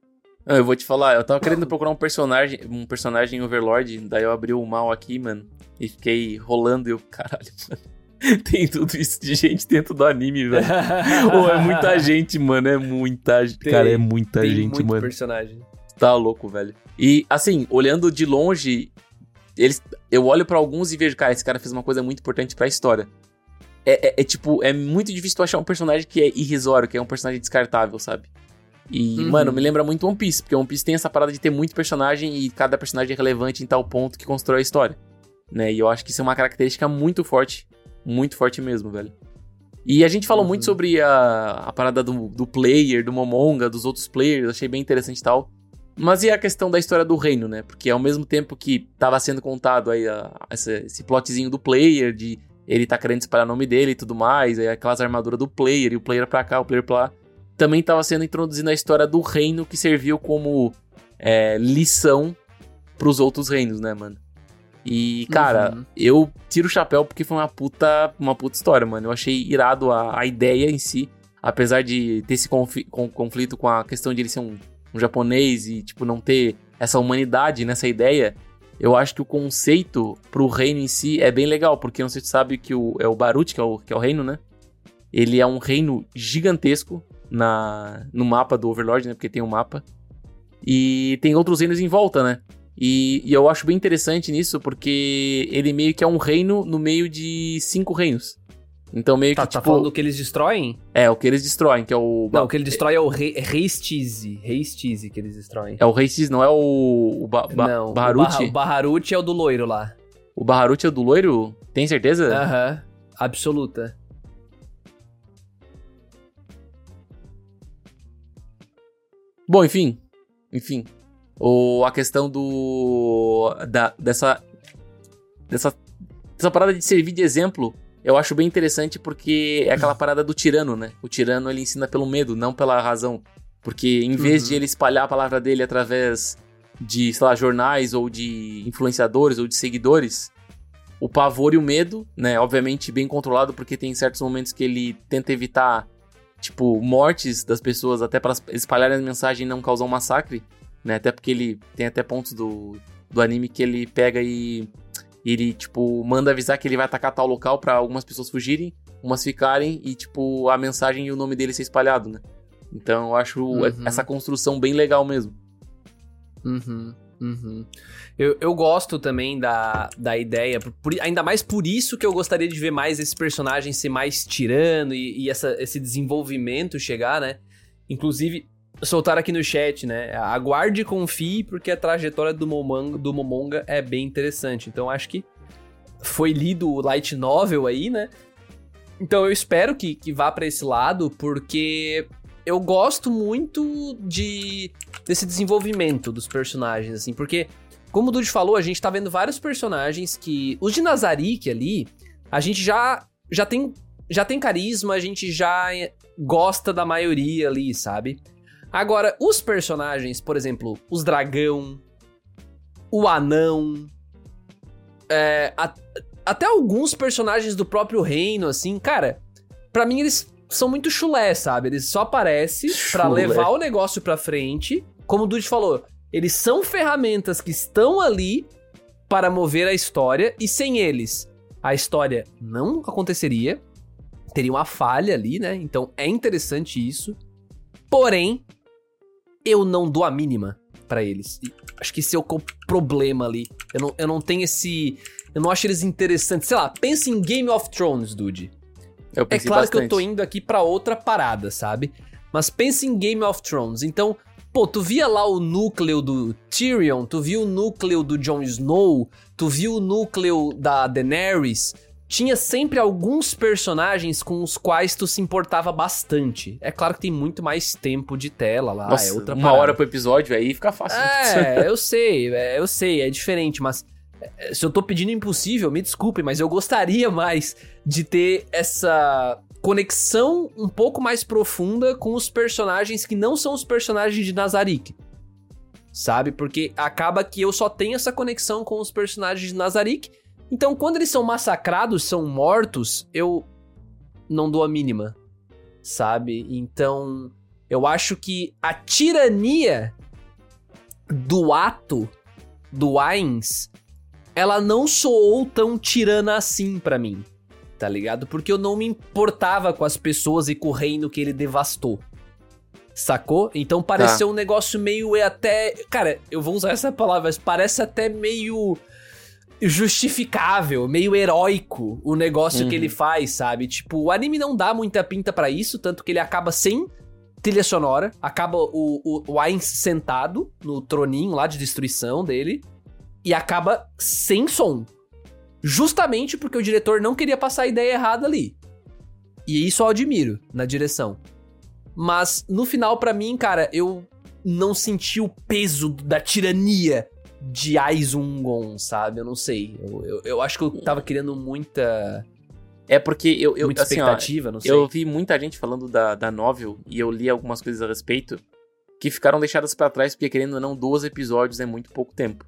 Eu vou te falar, eu tava querendo procurar um personagem, um personagem Overlord, daí eu abri o mal aqui, mano, e fiquei rolando e eu, caralho, mano. Tem tudo isso de gente dentro do anime, velho. Pô, é muita gente, mano, é muita gente. Tem- Cara, é muita Tem gente, muito mano. personagem. Tá louco, velho. E, assim, olhando de longe, eles, eu olho pra alguns e vejo, cara, esse cara fez uma coisa muito importante pra história. É, é- é, tipo, é muito difícil tu achar um personagem que é irrisório, que é um personagem descartável, sabe? E, Uhum. mano, me lembra muito One Piece, porque One Piece tem essa parada de ter muito personagem e cada personagem é relevante em tal ponto que constrói a história. Né? E eu acho que isso é uma característica muito forte. Muito forte mesmo, velho. E a gente falou Uhum. muito sobre a, a parada do, do player, do Momonga, dos outros players, achei bem interessante e tal. Mas e a questão da história do reino, né? Porque ao mesmo tempo que tava sendo contado aí a- esse plotzinho do player, de ele tá querendo espalhar o nome dele e tudo mais, aí aquelas armaduras do player, e o player pra cá, o player pra lá. Também tava sendo introduzida a história do reino que serviu como é, lição pros outros reinos, né, mano? E, cara, uhum. eu tiro o chapéu porque foi uma puta, uma puta história, mano. Eu achei irado a, a ideia em si, apesar de ter esse conflito com a questão de ele ser um, um japonês e, tipo, não ter essa humanidade nessa ideia eu acho que o conceito pro reino em si é bem legal, porque não sei se sabe que o, é o Barut, que é o, que é o reino, né? Ele é um reino gigantesco na, no mapa do Overlord, né? Porque tem um mapa. E tem outros reinos em volta, né? E, e, eu acho bem interessante nisso, porque ele meio que é um reino no meio de cinco reinos. Então meio tá, que, tá tipo... Tá falando do que eles destroem? É, o que eles destroem, que é o... Não, o que ele destrói é o Reistize. Reistize que eles destroem. É o Reistize, não é o... o ba ba não, Baharuti? O, Baharuti é o do loiro lá. O Baharuti é o do loiro? Tem certeza? Aham, uh -huh. absoluta. Bom, enfim. Enfim. O, a questão do... Da, dessa... Dessa... Dessa parada de servir de exemplo eu acho bem interessante porque é aquela parada do tirano, né? O tirano ele ensina pelo medo, não pela razão. Porque em vez uhum. de ele espalhar a palavra dele através de, sei lá, jornais ou de influenciadores ou de seguidores, o pavor e o medo, né? Obviamente bem controlado, porque tem certos momentos que ele tenta evitar, tipo, mortes das pessoas, até para espalharem a mensagem e não causar um massacre, né? Até porque ele tem até pontos do, do anime que ele pega e ele, tipo, manda avisar que ele vai atacar tal local para algumas pessoas fugirem, umas ficarem e, tipo, a mensagem e o nome dele ser espalhado, né? Então eu acho uhum. essa construção bem legal mesmo. Uhum, uhum. Eu, eu gosto também da, da ideia, por, ainda mais por isso que eu gostaria de ver mais esse personagem ser mais tirano e, e essa, esse desenvolvimento chegar, né? Inclusive, soltaram aqui no chat, né? Aguarde e confie, porque a trajetória do Momonga, do Momonga é bem interessante. Então acho que foi lido o light novel aí, né? Então eu espero que, que vá para esse lado, porque eu gosto muito de desse desenvolvimento dos personagens, assim, porque, como o Dude falou, a gente tá vendo vários personagens que. Os de Nazarick ali, a gente já, já tem. Já tem carisma, a gente já gosta da maioria ali, sabe? Agora, os personagens, por exemplo, os dragão, o anão, é, a, até alguns personagens do próprio reino, assim, cara, para mim eles são muito chulé, sabe? Eles só aparecem para levar o negócio pra frente. Como o Dude falou, eles são ferramentas que estão ali para mover a história e sem eles a história não aconteceria. Teria uma falha ali, né? Então é interessante isso. Porém, eu não dou a mínima para eles. E acho que esse é o problema ali. Eu não, eu não tenho esse. Eu não acho eles interessantes. Sei lá, pensa em Game of Thrones, dude. é claro bastante. que eu tô indo aqui para outra parada, sabe? Mas pensa em Game of Thrones. Então, pô, tu via lá o núcleo do Tyrion, tu viu o núcleo do Jon Snow, tu viu o núcleo da Daenerys tinha sempre alguns personagens com os quais tu se importava bastante. É claro que tem muito mais tempo de tela lá, Nossa, é outra Uma parada. hora pro episódio aí fica fácil. É, eu sei, é, eu sei, é diferente, mas é, se eu tô pedindo impossível, me desculpe, mas eu gostaria mais de ter essa conexão um pouco mais profunda com os personagens que não são os personagens de Nazarick. Sabe? Porque acaba que eu só tenho essa conexão com os personagens de Nazarick então, quando eles são massacrados, são mortos, eu não dou a mínima, sabe? Então, eu acho que a tirania do ato do Ainz, ela não soou tão tirana assim para mim, tá ligado? Porque eu não me importava com as pessoas e com o reino que ele devastou. Sacou? Então pareceu tá. um negócio meio até. Cara, eu vou usar essa palavra, mas parece até meio justificável, meio heróico o negócio uhum. que ele faz, sabe? Tipo, o anime não dá muita pinta para isso, tanto que ele acaba sem trilha sonora, acaba o, o, o Ainz sentado no troninho lá de destruição dele e acaba sem som. Justamente porque o diretor não queria passar a ideia errada ali. E isso eu admiro na direção. Mas no final, para mim, cara, eu não senti o peso da tirania de Aizungon, sabe? Eu não sei. Eu, eu, eu, acho que eu tava querendo muita. É porque eu, eu Muita assim, ó, expectativa, não sei. eu vi muita gente falando da, da novel e eu li algumas coisas a respeito que ficaram deixadas pra trás porque, querendo ou não, 12 episódios é muito pouco tempo.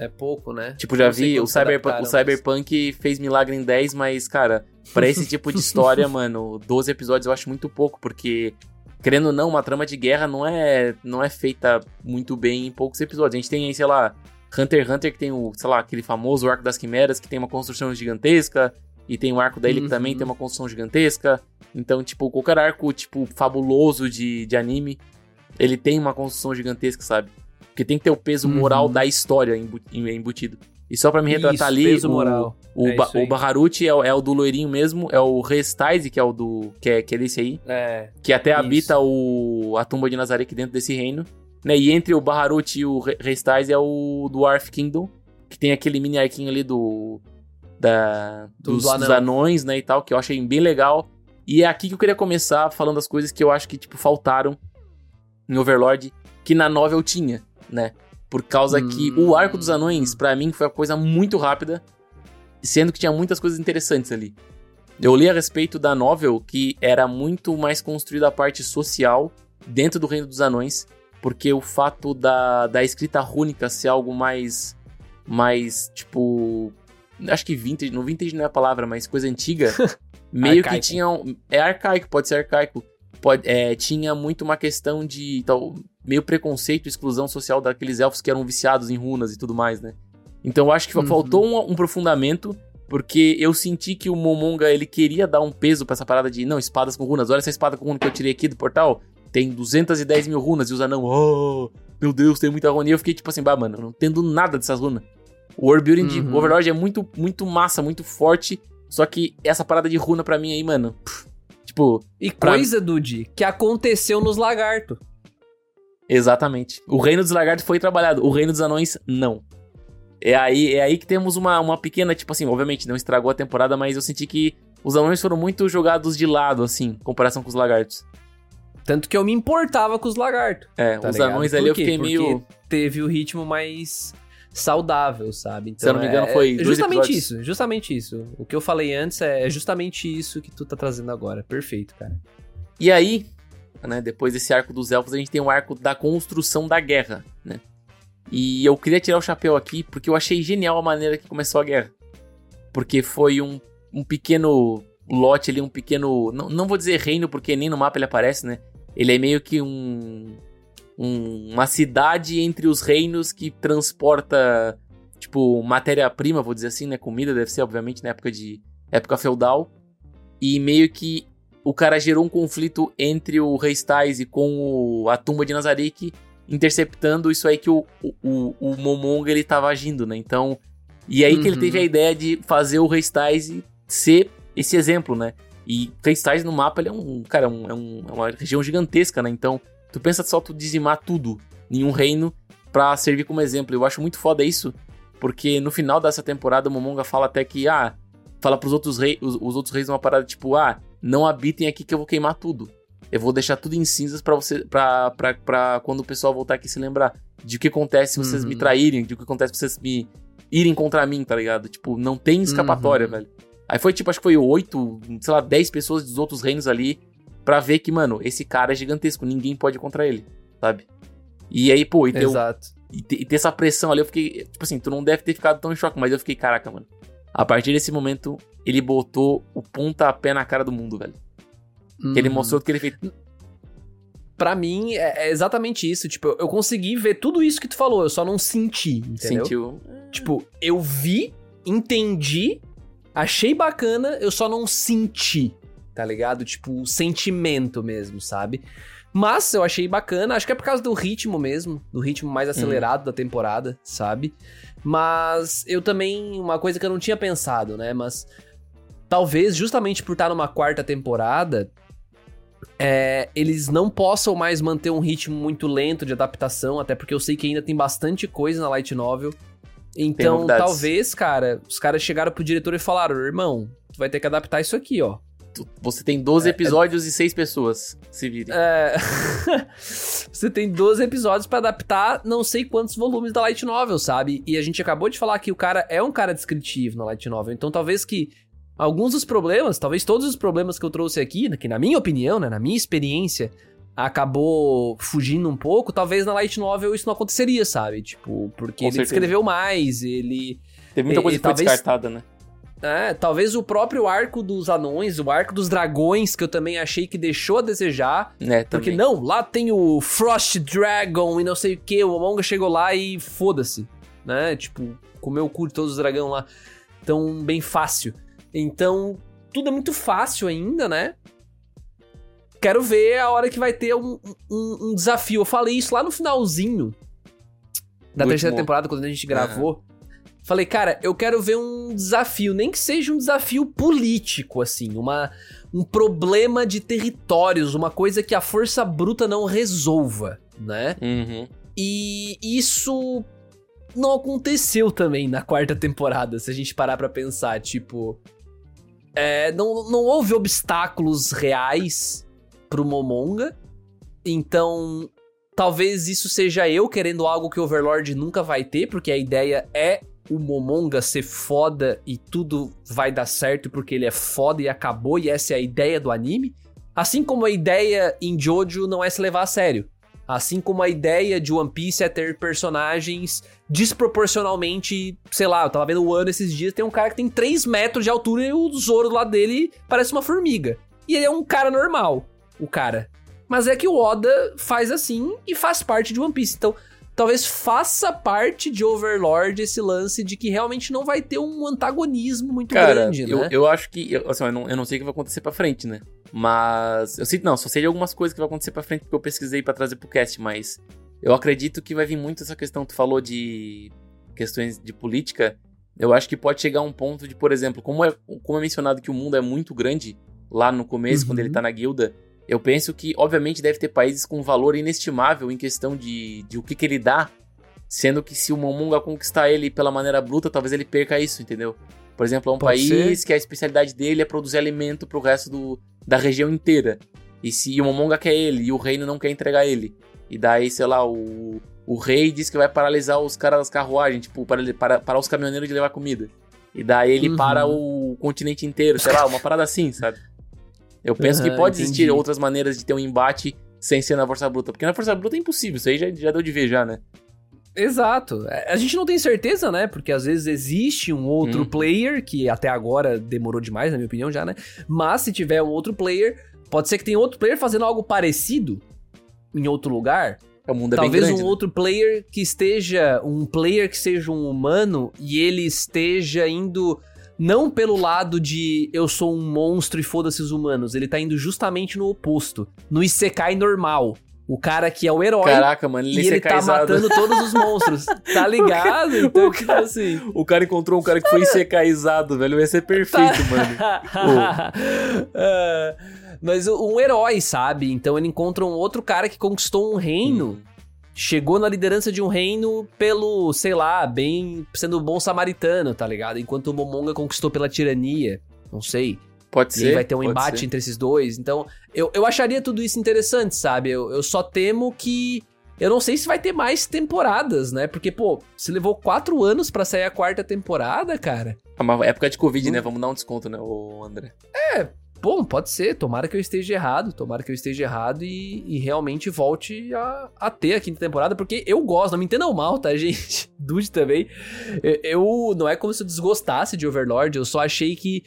É pouco, né? Tipo, já vi, o, Cyberpunk, o Cyberpunk fez milagre em 10, mas, cara, pra esse tipo de história, mano, 12 episódios eu acho muito pouco, porque, querendo ou não, uma trama de guerra não é, não é feita muito bem em poucos episódios. A gente tem aí, sei lá, Hunter x Hunter que tem o, sei lá, aquele famoso arco das quimeras que tem uma construção gigantesca, e tem o arco da ilha que também Uhum. tem uma construção gigantesca. Então, tipo, qualquer arco, tipo, fabuloso de, de anime, ele tem uma construção gigantesca, sabe? Porque tem que ter o peso moral Uhum. da história embu- embutido. E só pra me retratar Isso, ali, peso o, moral. o, É Ba- o Baharuti é, o- é o do loirinho mesmo, é o Restize, que é o do. que é, que é desse aí, É. que até Isso. habita o, a tumba de Nazaré aqui dentro desse reino. Né? E entre o Baharuti e o Re- Restize é o Dwarf Kingdom, que tem aquele mini arquinho ali do. Da, Do- dos, do anão. dos anões, né, e tal, que eu achei bem legal. E é aqui que eu queria começar falando as coisas que eu acho que, tipo, faltaram em Overlord, que na novel tinha, né? Por causa que Hum. o arco dos anões, pra mim, foi uma coisa muito rápida, sendo que tinha muitas coisas interessantes ali. Eu li a respeito da novel que era muito mais construída a parte social dentro do Reino dos Anões, porque o fato da, da escrita rúnica ser algo mais. mais, tipo. Acho que vintage, não vintage não é a palavra, mas coisa antiga. meio que tinha. um- É arcaico, pode ser arcaico. Pode, é, tinha muito uma questão de. Tal, meio preconceito, exclusão social daqueles elfos que eram viciados em runas e tudo mais, né? Então eu acho que Uhum. faltou um, um aprofundamento, porque eu senti que o Momonga ele queria dar um peso pra essa parada de, não, espadas com runas. Olha essa espada com runa que eu tirei aqui do portal. Tem 210 mil runas e os anão, oh, meu Deus, tem muita runa. E eu fiquei tipo assim, bah, mano, não entendo nada dessas runas. O world building de Uhum. Overlord é muito, muito massa, muito forte. Só que essa parada de runa pra mim aí, mano, pff, tipo, E Pra- coisa, Dude, que aconteceu nos lagartos. Exatamente. O reino dos lagartos foi trabalhado, o reino dos anões não. É aí, é aí que temos uma, uma pequena, tipo assim, obviamente não estragou a temporada, mas eu senti que os anões foram muito jogados de lado, assim, em comparação com os lagartos. Tanto que eu me importava com os lagartos. É, Tá os ligado? anões ali eu fiquei Porque meio. Teve o ritmo mais saudável, sabe? Então, Se eu não me engano, é- foi é justamente episódios. isso, justamente isso. O que eu falei antes é justamente isso que tu tá trazendo agora. Perfeito, cara. E aí, né, depois desse arco dos elfos, a gente tem o arco da construção da guerra, né? E eu queria tirar o chapéu aqui porque eu achei genial a maneira que começou a guerra. Porque foi um, um pequeno lote ali, um pequeno. Não, não vou dizer reino, porque nem no mapa ele aparece, né? Ele é meio que um, um- uma cidade entre os reinos que transporta, tipo, matéria-prima, vou dizer assim, né? Comida, deve ser, obviamente, na época de. época feudal. E meio que o cara gerou um conflito entre o Rei Styles com o- a tumba de Nazarick, interceptando isso aí que o, o, o, Momonga ele tava agindo, né? Então. E aí que ele Uhum. teve a ideia de fazer o Rei Styles ser esse exemplo, né? E Styles no mapa ele é um. Cara, é, um- é um- é uma região gigantesca, né? Então, tu pensa só tu dizimar tudo em um reino pra servir como exemplo. Eu acho muito foda isso, porque no final dessa temporada o Momonga fala até que, ah, fala pros outros reis, os, os outros reis uma parada tipo, ah, não habitem aqui que eu vou queimar tudo. Eu vou deixar tudo em cinzas pra você, pra, pra, pra quando o pessoal voltar aqui se lembrar de o que acontece se vocês Uhum. me traírem, de o que acontece se vocês me irem contra mim, tá ligado? Tipo, não tem escapatória, Uhum. velho. Aí foi tipo, acho que foi oito, sei lá, dez pessoas dos outros reinos ali pra ver que, mano, esse cara é gigantesco, ninguém pode contra ele, sabe? E aí, pô, e ter, o- Exato. e ter, e ter essa pressão ali, eu fiquei. Tipo assim, tu não deve ter ficado tão em choque, mas eu fiquei, caraca, mano. A partir desse momento, ele botou o pontapé na cara do mundo, velho. Que ele Uhum. mostrou que ele fez. Pra mim, é é exatamente isso. Tipo, eu- eu consegui ver tudo isso que tu falou, eu só não senti, entendeu? Sentiu. Tipo, eu vi, entendi, achei bacana, eu só não senti, tá ligado? Tipo, o sentimento mesmo, sabe? Mas eu achei bacana, acho que é por causa do ritmo mesmo, do ritmo mais acelerado da temporada, sabe? Mas eu também, uma coisa que eu não tinha pensado, né? Mas talvez justamente por estar numa quarta temporada, é, eles não possam mais manter um ritmo muito lento de adaptação, até porque eu sei que ainda tem bastante coisa na Light Novel. Então, talvez, cara, os caras chegaram pro diretor e falaram: irmão, tu vai ter que adaptar isso aqui, ó. Você tem 12 episódios e 6 pessoas. Se virem. É... Você tem 12 episódios pra adaptar não sei quantos volumes da Light Novel, sabe? E a gente acabou de falar que o cara é um cara descritivo na Light Novel. Então talvez que alguns dos problemas, talvez todos os problemas que eu trouxe aqui, que na minha opinião, né, na minha experiência, acabou fugindo um pouco, talvez na Light Novel isso não aconteceria, sabe? Tipo, porque Com ele certeza. escreveu mais, ele... Teve muita coisa que foi talvez- descartada, né? É, talvez o próprio arco dos anões, o arco dos dragões, que eu também achei que deixou a desejar. Né, Porque também. não, lá tem o Frost Dragon e não sei o que, o Amonga chegou lá e foda-se, né? Tipo, comeu o cu de todos os dragão lá. Então, bem fácil. Então, tudo é muito fácil ainda, né? Quero ver a hora que vai ter um, um- um desafio. Eu falei isso lá no finalzinho da Do terceira último- temporada, quando a gente gravou. Falei, cara, eu quero ver um desafio, nem que seja um desafio político, assim, uma, um problema de territórios, uma coisa que a força bruta não resolva, né? Uhum. E isso não aconteceu também na quarta temporada, se a gente parar pra pensar, tipo. é, não, não houve obstáculos reais pro Momonga, então talvez isso seja eu querendo algo que o Overlord nunca vai ter, porque a ideia é o Momonga ser foda e tudo vai dar certo porque ele é foda e acabou, e essa é a ideia do anime. Assim como a ideia em Jojo não é se levar a sério. Assim como a ideia de One Piece é ter personagens desproporcionalmente, sei lá, eu tava vendo o ano esses dias, tem um cara que tem 3 metros de altura e o Zoro lado dele parece uma formiga. E ele é um cara normal, o cara. Mas é que o Oda faz assim e faz parte de One Piece. Então, talvez faça parte de Overlord esse lance de que realmente não vai ter um antagonismo muito Cara, grande, eu, né? eu acho que. eu- Assim, eu não, eu não sei o que vai acontecer pra frente, né? Mas. Eu sei, não, só sei de algumas coisas que vai acontecer pra frente porque eu pesquisei pra trazer pro cast, mas. Eu acredito que vai vir muito essa questão. Tu falou de questões de política. Eu acho que pode chegar a um ponto de, por exemplo, como é, como é mencionado que o mundo é muito grande lá no começo, Uhum. quando ele tá na guilda. Eu penso que, obviamente, deve ter países com valor inestimável em questão de, de o que, que ele dá. Sendo que se o Momonga conquistar ele pela maneira bruta, talvez ele perca isso, entendeu? Por exemplo, é um Pode país que a especialidade dele é produzir alimento pro resto do, da região inteira. E se o Momonga quer ele e o reino não quer entregar ele. E daí, sei lá, o, o rei diz que vai paralisar os caras das carruagens, tipo, para, para, parar os caminhoneiros de levar comida. E daí ele Uhum. para o continente inteiro, sei lá, uma parada assim, sabe? Eu penso que Aham, pode existir entendi. outras maneiras de ter um embate sem ser na força bruta. Porque na força bruta é impossível, isso aí já, já deu de ver já, né? Exato. É, A gente não tem certeza, né? Porque às vezes existe um outro Uhum. player, que até agora demorou demais, na minha opinião, já, né? Mas se tiver um outro player, pode ser que tenha outro player fazendo algo parecido em outro lugar. O mundo é Talvez bem grande. um né? outro player que esteja. Um player que seja um humano e ele esteja indo. Não pelo lado de eu sou um monstro e foda-se os humanos. Ele tá indo justamente no oposto. No Isekai normal. O cara que é o herói. Caraca, mano, ele e ele tá matando todos os monstros. Tá ligado? Então, tipo assim. O cara encontrou um cara que foi secaizado, velho. Ia ser perfeito, mano. Ah, Mas o- um herói, sabe? Então ele encontra um outro cara que conquistou um reino. Chegou na liderança de um reino pelo, sei lá, bem sendo um bom samaritano, tá ligado? Enquanto o Momonga conquistou pela tirania. Não sei. Pode E ser. aí vai ter um embate ser. entre esses dois. Então, eu, eu acharia tudo isso interessante, sabe? Eu, eu só temo que. Eu não sei se vai ter mais temporadas, né? Porque, pô, se levou quatro anos pra sair a quarta temporada, cara. É uma época de Covid, Hum. né? Vamos dar um desconto, né, ô André? Bom, pode ser. Tomara que eu esteja errado. Tomara que eu esteja errado e, e realmente volte a, a ter a quinta temporada, porque eu gosto. Não me entendam mal, tá, gente? Dude também. Eu, Não é como se eu desgostasse de Overlord. Eu só achei que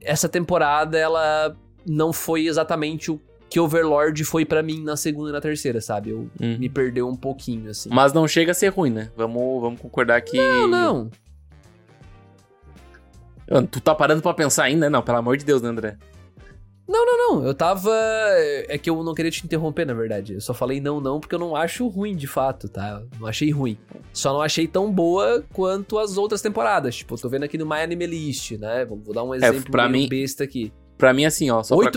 essa temporada, ela não foi exatamente o que Overlord foi pra mim na segunda e na terceira, sabe? Eu Hum. me perdeu um pouquinho, assim. Mas não chega a ser ruim, né? Vamos, vamos concordar que. Não, não. Tu tá parando pra pensar ainda? Não, pelo amor de Deus, né, André? Não, não, não. Eu tava. É que eu não queria te interromper, na verdade. Eu só falei não, não, porque eu não acho ruim de fato, tá? Eu não achei ruim. Só não achei tão boa quanto as outras temporadas. Tipo, eu tô vendo aqui no My Anime List, né? Vou dar um exemplo pra meio mim- besta aqui. Pra mim, assim, ó. Só pra...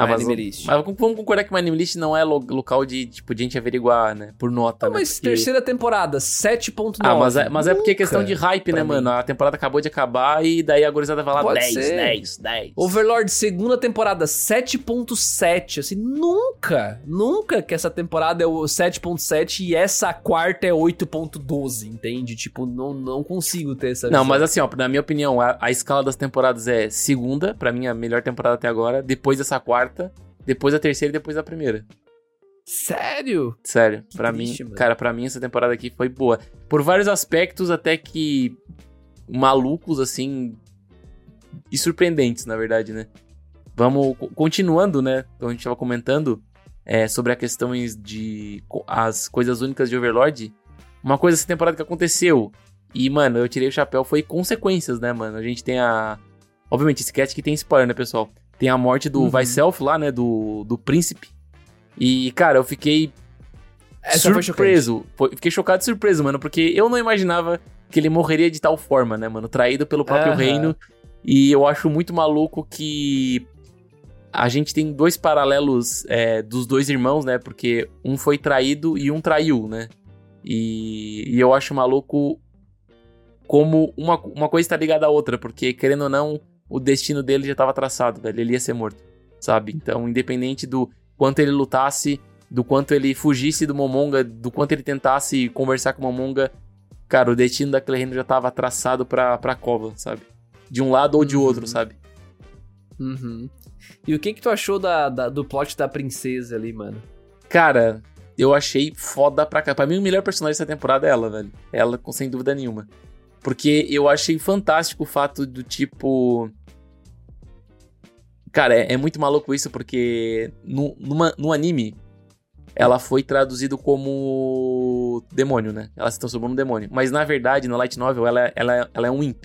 8.12. Ah, mas, Animalist. mas vamos concordar que My Animalist não é lo- local de, tipo, de gente averiguar, né? Por nota, Não, né? mas Porque- terceira temporada, 7.9. Ah, mas é, mas é porque é questão de hype, né, pra mano? A temporada acabou de acabar e daí a gurizada vai lá Pode 10, ser. 10, 10. Overlord, segunda temporada, 7.7. Assim, nunca, nunca que essa temporada é o 7.7 e essa quarta é 8.12, entende? Tipo, não, não consigo ter essa Não, visão. mas assim, ó, na minha opinião, a, a escala das temporadas é segunda, pra mim a melhor temporada até agora, depois dessa quarta, depois a terceira e depois a primeira. Sério? Sério, triste, mim, mano. cara, pra mim essa temporada aqui foi boa. Por vários aspectos até que malucos assim e surpreendentes, na verdade, né? Vamos co- continuando, né? Então a gente tava comentando é, sobre as questões de as coisas únicas de Overlord. Uma coisa essa temporada que aconteceu e, mano, eu tirei o chapéu foi consequências, né, mano? A gente tem a obviamente esse que tem spoiler, né, pessoal? Tem a morte do Uhum. Vyself lá, né, do do príncipe. E, cara, eu fiquei Essa foi surpreso. Foi- fiquei chocado e surpreso, mano, porque eu não imaginava que ele morreria de tal forma, né, mano? Traído pelo próprio Aham. reino. E eu acho muito maluco que a gente tem dois paralelos é, dos dois irmãos, né? Porque um foi traído e um traiu, né? E, e eu acho maluco como uma, uma coisa está ligada à outra, porque querendo ou não, o destino dele já estava traçado, velho. Ele ia ser morto, sabe? Então, independente do quanto ele lutasse, do quanto ele fugisse do Momonga, do quanto ele tentasse conversar com o Momonga, cara, o destino daquele reino já estava traçado pra, pra cova, sabe? De um lado ou de Uhum. outro, sabe? Uhum. E o que que tu achou da, da- do plot da princesa ali, mano? Cara, eu achei foda pra cá. Pra mim, o melhor personagem dessa temporada é ela, velho. Ela, sem dúvida nenhuma. Porque eu achei fantástico o fato do tipo. Cara, é, é muito maluco isso, porque no, numa- no anime, ela foi traduzido como demônio, né? Ela se transformou num demônio. Mas na verdade, no Light Novel, ela, ela, ela é um imp.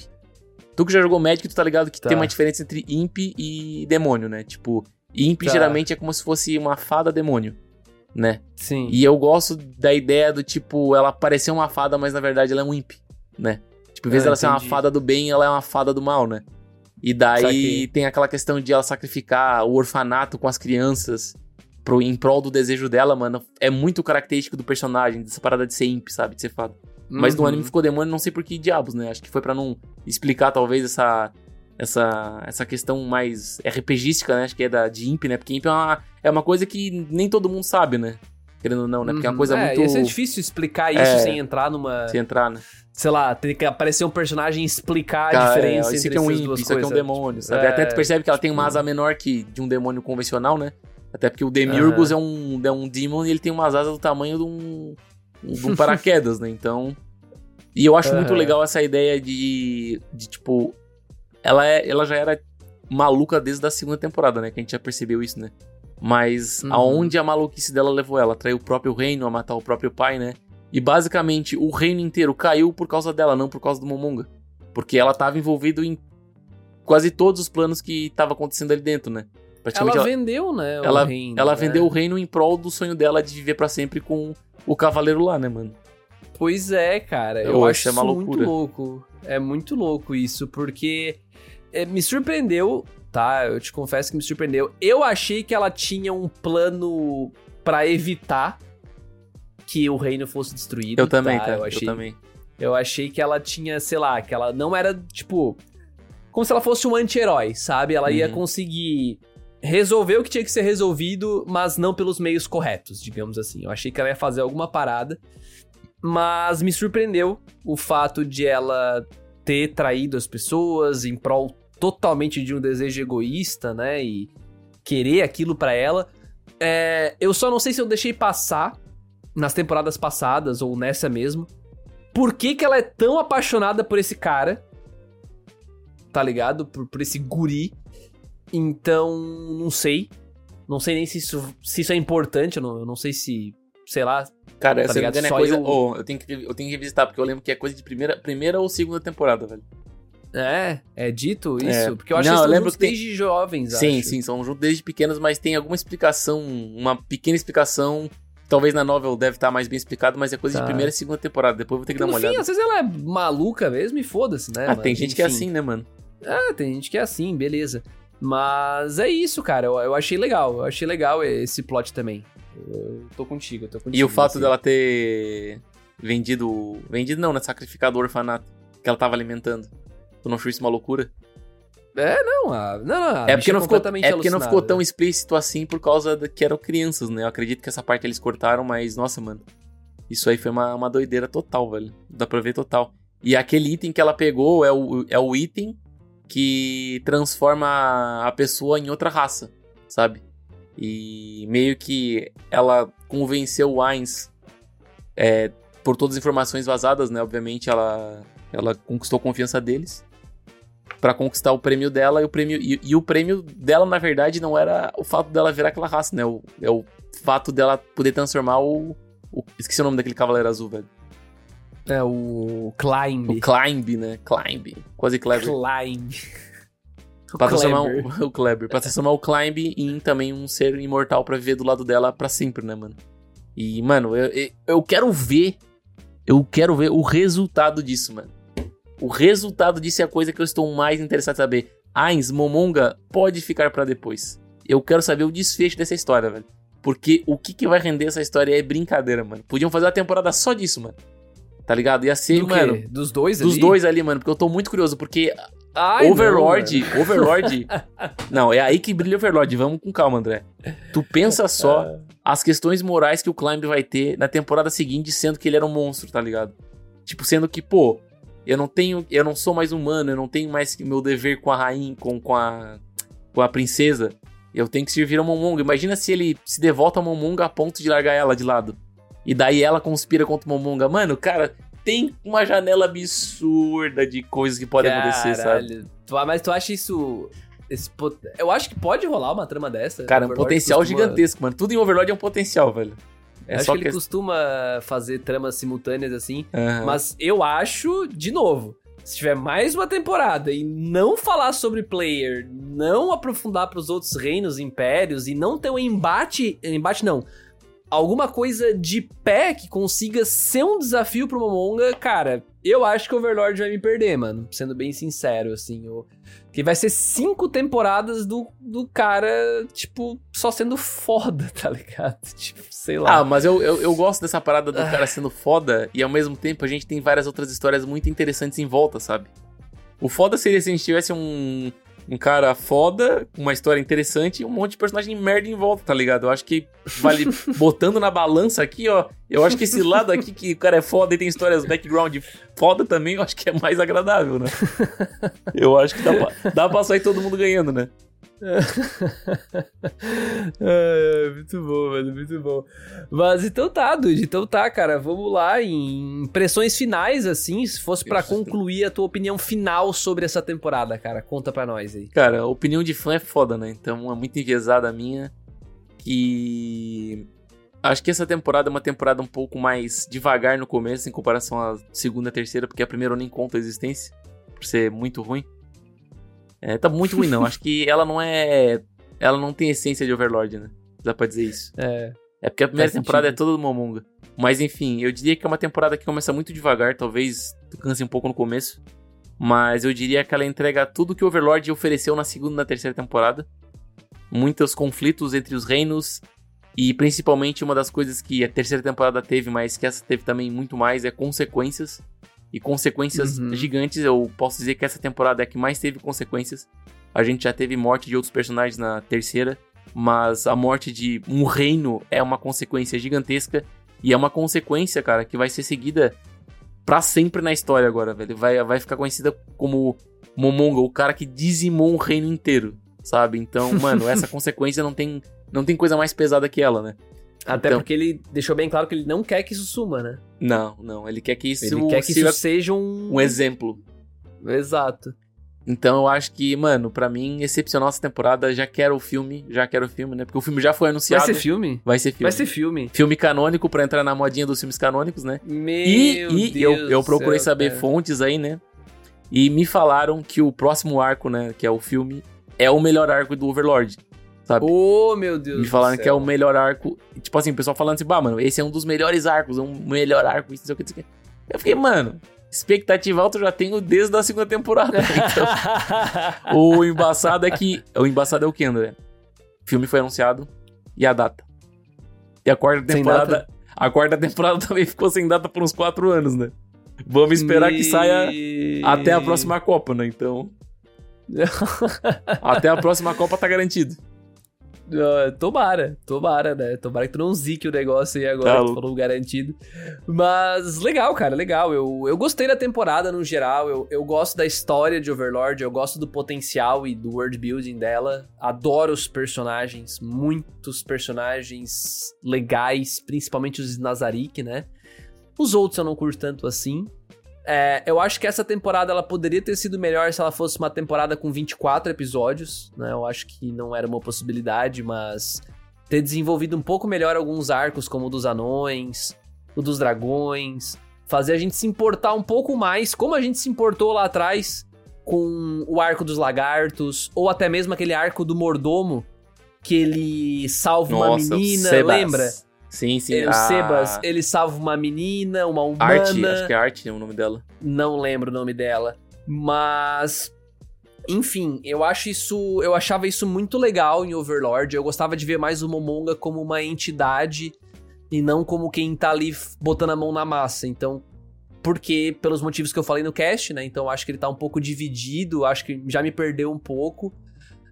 Tu que já jogou Magic, tu tá ligado que Tá. tem uma diferença entre imp e demônio, né? Tipo, imp Tá. geralmente é como se fosse uma fada demônio, né? Sim. E eu gosto da ideia do tipo, ela parecer uma fada, mas na verdade ela é um imp, né? Tipo, em vez Ah, dela ser uma fada do bem, ela é uma fada do mal, né? E daí tem aquela questão de ela sacrificar o orfanato com as crianças pro, em prol do desejo dela, mano. É muito característico do personagem, dessa parada de ser imp, sabe? De ser fada. Mas no Uhum. anime ficou demônio, não sei por que diabos, né? Acho que foi pra não explicar, talvez, essa. Essa, essa questão mais RPGística, né? Acho que é da, de Imp, né? Porque Imp é uma, é uma coisa que nem todo mundo sabe, né? Querendo ou não, né? Porque é uma Uhum. coisa é, muito. Ia ser difícil explicar isso É. sem entrar numa. Se entrar, né? Sei lá, ter que aparecer um personagem e explicar a diferença é, isso entre aqui é um essas Imp, duas isso aqui é um demônio, sabe? É, Até tu percebe que ela tem uma tipo- asa menor que de um demônio convencional, né? Até porque o Demiurgus é, um, é um demon e ele tem umas asas do tamanho de um, de um paraquedas, né? Então. E eu acho muito legal essa ideia de, de tipo. Ela, é, ela já era maluca desde a segunda temporada, né? Que a gente já percebeu isso, né? Mas Uhum. aonde a maluquice dela levou ela? Traiu o próprio reino, a matar o próprio pai, né? E basicamente o reino inteiro caiu por causa dela, não por causa do Momonga. Porque ela tava envolvida em quase todos os planos que tava acontecendo ali dentro, né? Ela ela, vendeu, né? ela, o reino, ela né? vendeu o reino em prol do sonho dela de viver pra sempre com o cavaleiro lá, né, mano? Pois é, cara. Eu, Eu acho é muito louco. É muito louco isso, porque é, me surpreendeu, tá? Eu te confesso que me surpreendeu. Eu achei que ela tinha um plano pra evitar que o reino fosse destruído. Eu também, tá? tá? Eu Eu, achei, também. eu achei que ela tinha, sei lá, que ela não era, tipo. Como se ela fosse um anti-herói, sabe? Ela ia Uhum. conseguir resolver o que tinha que ser resolvido, mas não pelos meios corretos, digamos assim. Eu achei que ela ia fazer alguma parada. Mas me surpreendeu o fato de ela ter traído as pessoas em prol totalmente de um desejo egoísta, né? E querer aquilo pra ela. É, eu só não sei se eu deixei passar nas temporadas passadas ou nessa mesmo. Por que, que ela é tão apaixonada por esse cara? Tá ligado? Por, por esse guri. Então, não sei. Não sei nem se isso, se isso é importante. Eu não, eu não sei se. Sei lá. Cara, Tá se ligado? é coisa. eu- oh, eu, tenho que, eu tenho que revisitar, porque eu lembro que é coisa de primeira, primeira ou segunda temporada, velho. É, é dito isso? É. Porque eu acho Não, que eles lembro juntos que tem- desde jovens, Sim, acho. sim, são juntos desde pequenos, mas tem alguma explicação, uma pequena explicação. Talvez na novel deve estar mais bem explicado, mas é coisa Tá. de primeira e segunda temporada. Depois vou ter que Porque dar uma fim, olhada. às vezes ela é maluca mesmo e foda-se, né? ah, mano? tem gente que é Enfim. assim, né, mano? Ah, tem gente que é assim, beleza. Mas é isso, cara. Eu, eu achei legal. Eu achei legal esse plot também. Eu tô contigo, eu tô contigo. E o fato assim. dela ter vendido. Vendido não, né? Sacrificado o orfanato que ela tava alimentando. Tu não achou isso uma loucura? É, não, a, não, não. a É porque, não ficou, é porque não ficou tão explícito assim por causa de que eram crianças, né? Eu acredito que essa parte eles cortaram, mas nossa, mano. Isso aí foi uma, uma doideira total, velho. Dá pra ver total. E aquele item que ela pegou é o, é o item que transforma a pessoa em outra raça, sabe? E meio que ela convenceu o Ainz é, por todas as informações vazadas, né? Obviamente ela, ela conquistou a confiança deles Pra conquistar o prêmio dela e o prêmio e, e o prêmio dela na verdade não era o fato dela virar aquela raça, né? O, é o fato dela poder transformar o, o esqueci o nome daquele cavaleiro azul, velho. É o Climb. O Climb, né? Climb, quase Kleber. Climb. O Pra transformar o, o Kleber, pra transformar o Climb em também um ser imortal pra viver do lado dela pra sempre, né, mano? E, mano, eu, eu, eu quero ver, eu quero ver o resultado disso, mano. O resultado disso é a coisa que eu estou mais interessado em saber. Ainz, Momonga, pode ficar pra depois. Eu quero saber o desfecho dessa história, velho. Porque o que, que vai render essa história é brincadeira, mano. Podiam fazer uma temporada só disso, mano. Tá ligado? Ia ser, Do quê? mano, Dos dois dos ali? dois ali, mano. Porque eu tô muito curioso. Porque Ai, Overlord, não. Overlord. não, é aí que brilha Overlord. Vamos com calma, André. Tu pensa só as questões morais que o Climb vai ter na temporada seguinte, sendo que ele era um monstro, tá ligado? Tipo, sendo que, pô, eu não tenho, eu não sou mais humano, eu não tenho mais meu dever com a rainha, com, com a com a princesa. Eu tenho que servir a Momonga. Imagina se ele se devota a Momonga a ponto de largar ela de lado. E daí ela conspira contra o Momonga. Mano, cara, tem uma janela absurda de coisas que podem acontecer, sabe? Caralho. Tu- mas tu acha isso. pot- Eu acho que pode rolar uma trama dessa. Cara, um potencial costuma- gigantesco, mano. Tudo em Overlord é um potencial, velho. É acho que ele que... costuma fazer tramas simultâneas assim. Aham. Mas eu acho, de novo, se tiver mais uma temporada e não falar sobre player, não aprofundar pros outros reinos, impérios e não ter um embate, embate não, alguma coisa de pé que consiga ser um desafio pro Momonga, cara, eu acho que o Overlord vai me perder, mano, sendo bem sincero, assim, o... que vai ser cinco temporadas do, do cara, tipo, só sendo foda, tá ligado? Tipo, sei lá. Ah, mas eu, eu, eu gosto dessa parada do cara sendo foda e ao mesmo tempo a gente tem várias outras histórias muito interessantes em volta, sabe? O foda seria se a gente tivesse um, um cara foda, uma história interessante e um monte de personagem merda em volta, tá ligado? Eu acho que vale botando na balança aqui, ó. Eu acho que esse lado aqui que o cara é foda e tem histórias background foda também, eu acho que é mais agradável, né? Eu acho que dá pra, dá pra sair todo mundo ganhando, né? É, muito bom, mano, muito bom. Mas então tá, Dude, então tá, cara, vamos lá em impressões finais, assim, se fosse pra Isso. concluir a tua opinião final sobre essa temporada, cara, conta pra nós aí. Cara, a opinião de fã é foda, né? Então é muito enviesada a minha. Que. Acho que essa temporada é uma temporada um pouco mais devagar no começo, em comparação à segunda e terceira, porque a primeira eu nem conto a existência, por ser muito ruim. É, tá muito ruim, não. Acho que ela não é. Ela não tem essência de Overlord, né? Dá pra dizer isso. É, É porque a primeira temporada sentido. é toda do Momonga. Mas enfim, eu diria que é uma temporada que começa muito devagar, talvez canse um pouco no começo. Mas eu diria que ela entrega tudo que o Overlord ofereceu na segunda e na terceira temporada. Muitos conflitos entre os reinos. E principalmente uma das coisas que a terceira temporada teve, mas que essa teve também muito mais, é consequências. E consequências Uhum. gigantes. Eu posso dizer que essa temporada é a que mais teve consequências. A gente já teve morte de outros personagens na terceira mas a morte de um reino é uma consequência gigantesca e é uma consequência, cara, que vai ser seguida pra sempre na história agora, velho. Vai, vai ficar conhecida como Momonga, o cara que dizimou um reino inteiro, sabe? Então, mano, essa consequência não tem, não tem coisa mais pesada que ela, né? Até Então- porque ele deixou bem claro que ele não quer que isso suma, né? Não, não, ele quer que isso Ele quer que isso seja um... um exemplo. Exato. Então eu acho que, mano, pra mim, excepcional essa temporada. Já quero o filme, já quero o filme, né? Porque o filme já foi Vai anunciado. ser filme? Vai ser filme. Vai ser filme. Filme canônico pra entrar na modinha dos filmes canônicos, né? Meu E, e Deus eu, eu procurei céu, saber cara. fontes aí, né? E me falaram que o próximo arco, né? Que é o filme, é o melhor arco do Overlord. Sabe? Oh, meu Deus me do falaram que é o melhor arco. Tipo assim, o pessoal falando assim, bah, mano, esse é um dos melhores arcos, é um melhor arco, isso, não sei o que, não sei o que. Eu fiquei, mano, expectativa alta eu já tenho desde a segunda temporada. Então, o embaçado é que. O embaçado é o que, André? O filme foi anunciado e a data. E a quarta Sem temporada. data? A quarta temporada também ficou sem data por uns quatro anos, né? Vamos esperar que saia até a próxima Copa, né? Então. Até a próxima Copa tá garantido. Ah, Tomara, tomara, né? Tomara que tu não zique o negócio aí agora, Tá tu falou garantido. Mas legal, cara, legal. Eu, eu gostei da temporada no geral. Eu, eu gosto da história de Overlord, eu gosto do potencial e do world building dela. Adoro os personagens, muitos personagens legais, principalmente os Nazarick, né? Os outros eu não curto tanto assim. É, eu acho que essa temporada ela poderia ter sido melhor se ela fosse uma temporada com 24 episódios, né? Eu acho que não era uma possibilidade, mas ter desenvolvido um pouco melhor alguns arcos, como o dos anões, o dos dragões, fazer a gente se importar um pouco mais, como a gente se importou lá atrás com o arco dos lagartos, ou até mesmo aquele arco do mordomo, que ele salva uma Nossa, o menina, Sebas. lembra? Sim, sim. É, o a- Sebas, ele salva uma menina, uma humana. Arte, acho que é Arte o nome dela. Não lembro o nome dela. Mas. Enfim, eu acho isso. Eu achava isso muito legal em Overlord. Eu gostava de ver mais o Momonga como uma entidade e não como quem tá ali botando a mão na massa. Então. Porque, pelos motivos que eu falei no cast, né? Então eu acho que ele tá um pouco dividido, acho que já me perdeu um pouco.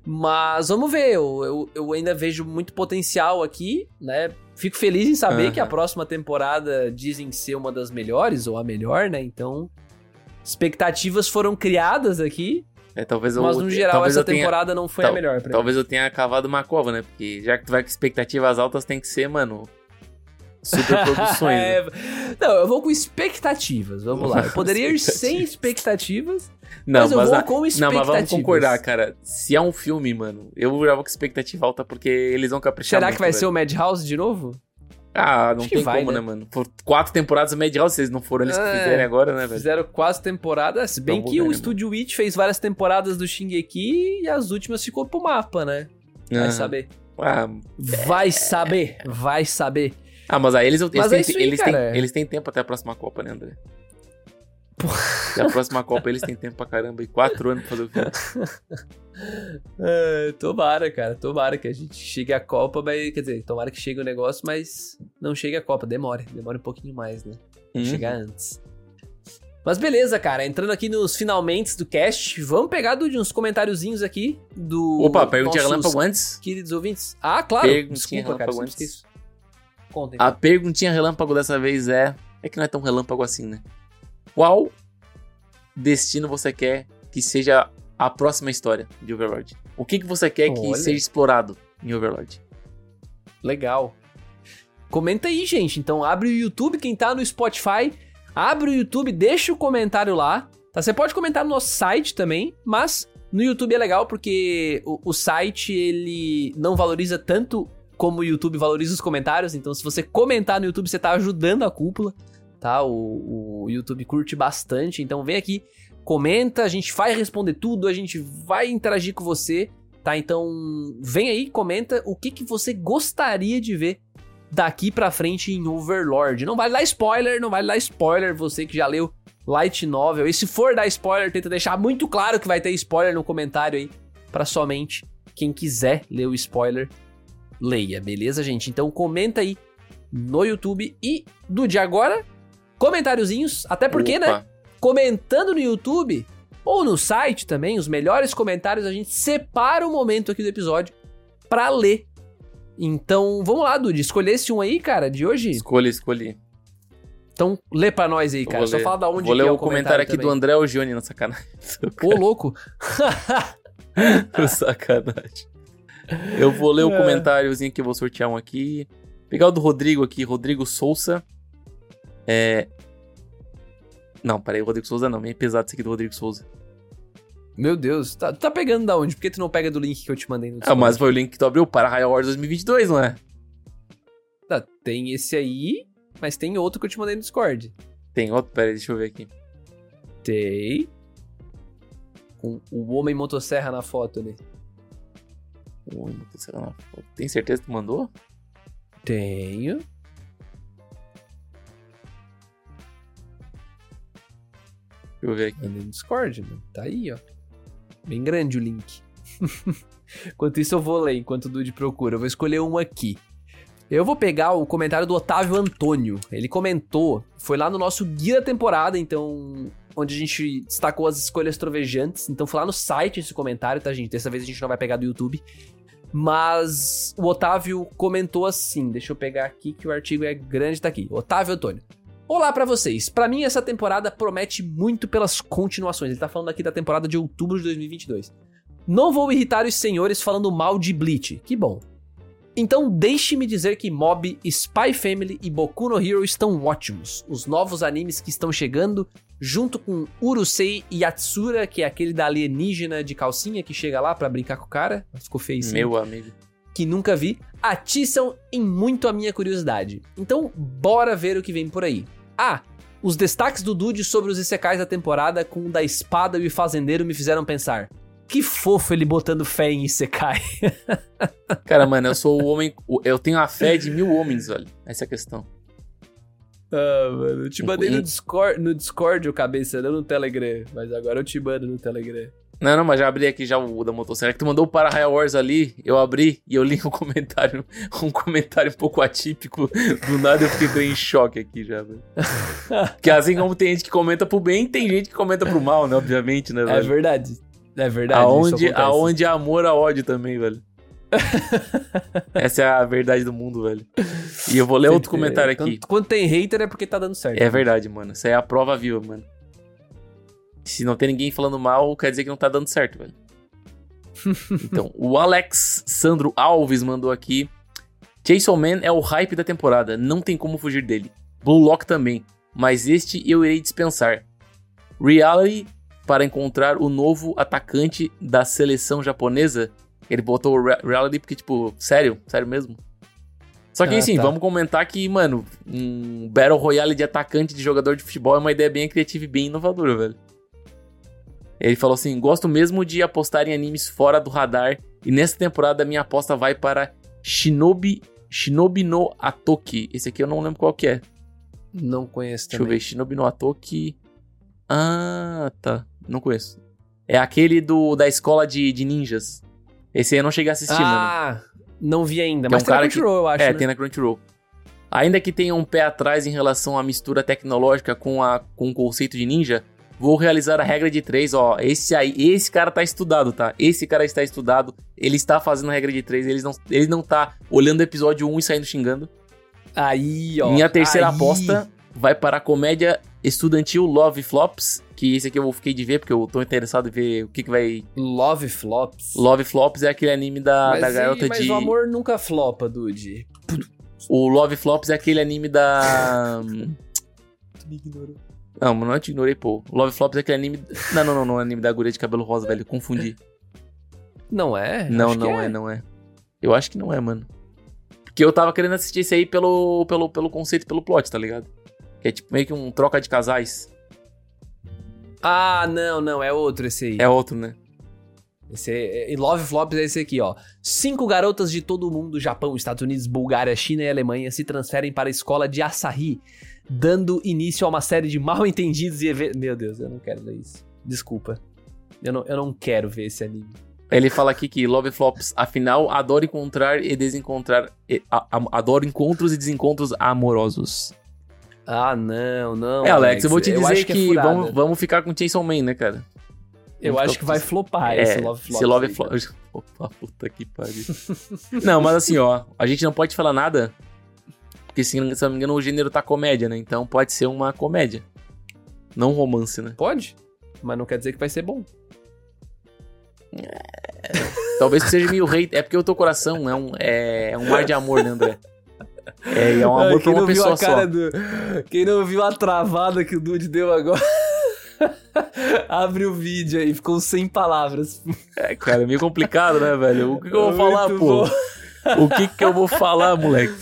Mas vamos ver, eu, eu, eu ainda vejo muito potencial aqui, né? Fico feliz em saber Aham. que a próxima temporada dizem ser uma das melhores, ou a melhor, né? Então, expectativas foram criadas aqui, É, talvez eu, mas no geral essa tenha, temporada não foi a tal- melhor pra mim. Talvez eu tenha cavado uma cova, né? Porque já que tu vai com expectativas altas, tem que ser, mano. Super produções. né? É, Não, eu vou com expectativas, vamos lá. Eu poderia ir sem expectativas, Não, mas eu mas, vou a- com não, expectativas. mas vamos concordar, cara. Se é um filme, mano, eu já vou com expectativa alta porque eles vão caprichar Será muito, que vai velho. ser o Madhouse de novo? Ah, não tem vai, como, né? né, mano? Por quatro temporadas Madhouse, vocês não foram eles que É. fizerem agora, né, velho? Fizeram quase temporada, se bem Então, que vou o ver, né, Estúdio Witch fez várias temporadas do Shingeki e as últimas ficou pro mapa, né? Vai Aham. saber. Ah, Vai saber, vai saber. Ah, mas aí eles, eles, Mas têm, é aí, eles, têm, eles têm tempo até a próxima Copa, né, André? Até a próxima Copa eles têm tempo pra caramba. E quatro anos pra fazer o filme. É, tomara, cara, tomara que a gente chegue à Copa, mas, quer dizer, tomara que chegue o negócio, mas não chegue à Copa, demore, demore um pouquinho mais, né? Hum. Chegar antes. Mas beleza, cara, entrando aqui nos finalmente do cast, vamos pegar Dude, uns comentáriozinhos aqui do. Opa, perguntinha relâmpago antes. Queridos ouvintes. Ah, claro, desculpa, cara, antes. Contem. A perguntinha relâmpago dessa vez é. É que não é tão relâmpago assim, né? Qual destino você quer que seja a próxima história de Overlord? O que, que você quer que Olha. seja explorado em Overlord? Legal. Comenta aí, gente. Então abre o YouTube, quem tá no Spotify, abre o YouTube, deixa o comentário lá. Tá? Você pode comentar no nosso site também, mas no YouTube é legal porque o, o site ele não valoriza tanto como o YouTube valoriza os comentários. Então, se você comentar no YouTube, você tá ajudando a cúpula, tá? O, o YouTube curte bastante. Então, vem aqui, comenta, a gente vai responder tudo, a gente vai interagir com você, tá? Então, vem aí, comenta o que, que você gostaria de ver daqui pra frente em Overlord. Não vale dar spoiler, não vale dar spoiler, você que já leu Light Novel. E se for dar spoiler, tenta deixar muito claro que vai ter spoiler no comentário aí, pra somente quem quiser ler o spoiler, leia, beleza, gente? Então comenta aí no YouTube e do de agora, comentáriozinhos, até porque, né? Opa. comentando no YouTube ou no site também, os melhores comentários, a gente separa o momento aqui do episódio pra ler. Então, vamos lá, Dude, escolhesse um aí, cara, de hoje? Escolhi, escolhi. Então, lê pra nós aí, cara. Só fala da onde Vou ler é o comentário aqui do também. André Algione na sacanagem. Ô, louco. sacanagem. Eu vou ler o É. comentáriozinho que eu vou sortear um aqui. Pegar o do Rodrigo aqui, Rodrigo Souza. É. Não, peraí, o Rodrigo Souza não, meio pesado esse aqui do Rodrigo Souza. Meu Deus, tá, tá pegando da onde? Por que tu não pega do link que eu te mandei no Ah, mas foi o link que tu abriu para High Wars 2022, não é? Tá, tem esse aí, mas tem outro que eu te mandei no Discord. Tem outro? Peraí, deixa eu ver aqui. Tem. Com o homem motosserra na foto ali. Ui, sei lá. Tem certeza que tu mandou? Tenho. eu ver aqui. Mandei no Discord, mano. Tá aí, ó. Bem grande o link. enquanto isso, eu vou ler, enquanto o Dude procura. Eu vou escolher um aqui. Eu vou pegar o comentário do Otávio Antônio. Ele comentou, foi lá no nosso guia da temporada, então. Onde a gente destacou as escolhas trovejantes. Então foi lá no site esse comentário, tá, gente? Dessa vez a gente não vai pegar do YouTube. Mas o Otávio comentou assim. Deixa eu pegar aqui que o artigo é grande, tá aqui. Otávio Antônio. Olá pra vocês. Pra mim essa temporada promete muito pelas continuações. Ele tá falando aqui da temporada de outubro de 2022. Não vou irritar os senhores falando mal de Bleach. Que bom. Então deixe-me dizer que Mob, Spy Family e Boku no Hero estão ótimos. Os novos animes que estão chegando, junto com Urusei e Yatsura, que é aquele da alienígena de calcinha que chega lá pra brincar com o cara. Ficou feio sim. Meu amigo. Que nunca vi, atiçam em muito a minha curiosidade. Então, bora ver o que vem por aí. Ah, os destaques do Dude sobre os Isekais da temporada com o da espada e o fazendeiro me fizeram pensar. Que fofo ele botando fé em Isekai. Cara, mano, eu sou o homem. Eu tenho a fé de mil homens, velho. Essa é a questão. Ah, mano, eu te mandei no Discord, no Discord, o cabeça, não no Telegram. Mas agora eu te mando no Telegram. Não, não, mas já abri aqui já o da motosserra. Que tu mandou para High Wars ali, eu abri e eu li um comentário, um comentário um pouco atípico. Do nada eu fiquei em choque aqui já, velho. que assim como tem gente que comenta pro bem, tem gente que comenta pro mal, né? Obviamente, né, É velho? verdade. É verdade. Aonde, aonde há amor há ódio também, velho. Essa é a verdade do mundo, velho. E eu vou ler outro comentário aqui. Quando, quando tem hater é porque tá dando certo. É verdade, mano. Isso é a prova viva, mano. Se não tem ninguém falando mal, quer dizer que não tá dando certo, velho. então, o Alex Sandro Alves mandou aqui. Jason Man é o hype da temporada, não tem como fugir dele. Blue Lock também, mas este eu irei dispensar. Reality para encontrar o novo atacante da seleção japonesa. Ele botou Re- Reality porque, tipo, sério, sério mesmo. Só que Ah, assim, tá. vamos comentar que, mano, um Battle Royale de atacante de jogador de futebol é uma ideia bem criativa e bem inovadora, velho. Ele falou assim: gosto mesmo de apostar em animes fora do radar. E nessa temporada minha aposta vai para Shinobi, Shinobi no Atoki. Esse aqui eu não lembro qual que é. Não conheço Deixa eu também. ver, Shinobi no Atoki. Ah, tá. Não conheço. É aquele do da escola de, de ninjas. Esse aí eu não cheguei a assistir, mano. ah, não vi ainda. Que é Mas um tem na cara que- Crunchyroll, eu acho. É, né? tem na Crunchyroll. Ainda que tenha um pé atrás em relação à mistura tecnológica com, a, com o conceito de ninja, vou realizar a regra de três, ó. Esse aí, esse cara tá estudado, tá? Esse cara está estudado, ele está fazendo a regra de três, ele não, ele não tá olhando o episódio 1 e saindo xingando. Aí, ó. Minha terceira aí. aposta vai para a comédia estudantil Love Flops, que esse aqui eu fiquei de ver, porque eu tô interessado em ver o que, que vai... Love Flops. Love Flops é aquele anime da, mas da e- garota mas de... o amor nunca flopa, dude. O Love Flops é aquele anime da... Tu me ignorou. Não, mas não te ignorei, pô. Love Flops é aquele anime. Não, não, não, não é anime da guria de cabelo rosa, velho. Confundi. Não é? não, Acho não é. não é. Eu acho que não é, mano. Porque eu tava querendo assistir esse aí pelo, pelo, pelo conceito, pelo plot, tá ligado? Que é tipo meio que um troca de casais. Ah, não, não, é outro esse aí. É outro, né? Esse é, e Love Flops é esse aqui, ó. Cinco garotas de todo o mundo, Japão, Estados Unidos, Bulgária, China e Alemanha, se transferem para a escola de Asahi, dando início a uma série de mal entendidos e eventos. Meu Deus, eu não quero ler isso. Desculpa. Eu não, eu não quero ver esse anime. Ele fala aqui que Love Flops, afinal, adora encontrar e desencontrar. e- a- a- adora encontros e desencontros amorosos. Ah, não, não. é, Alex, eu vou te dizer é que, furada. vamos, vamos ficar com Chainsaw Man, né, cara? Eu acho que vai flopar É, esse Love Flops. Se Love aí, Flops. Opa, puta que pariu. não, mas assim, ó, a gente não pode falar nada. Porque se, não me engano, o gênero tá comédia, né? Então pode ser uma comédia. Não um romance, né? Pode, mas não quer dizer que vai ser bom. Talvez que seja meio rei. É porque o teu coração é um, é, é um mar de amor, né, André? É, é um amor pra quem uma não viu pessoa a cara só. do... Quem não viu a travada que o Dude deu agora... Abre o vídeo aí, ficou sem palavras. É, cara, é meio complicado, né, velho? O que, que eu vou falar, Muito pô? bom. O que, que eu vou falar, moleque?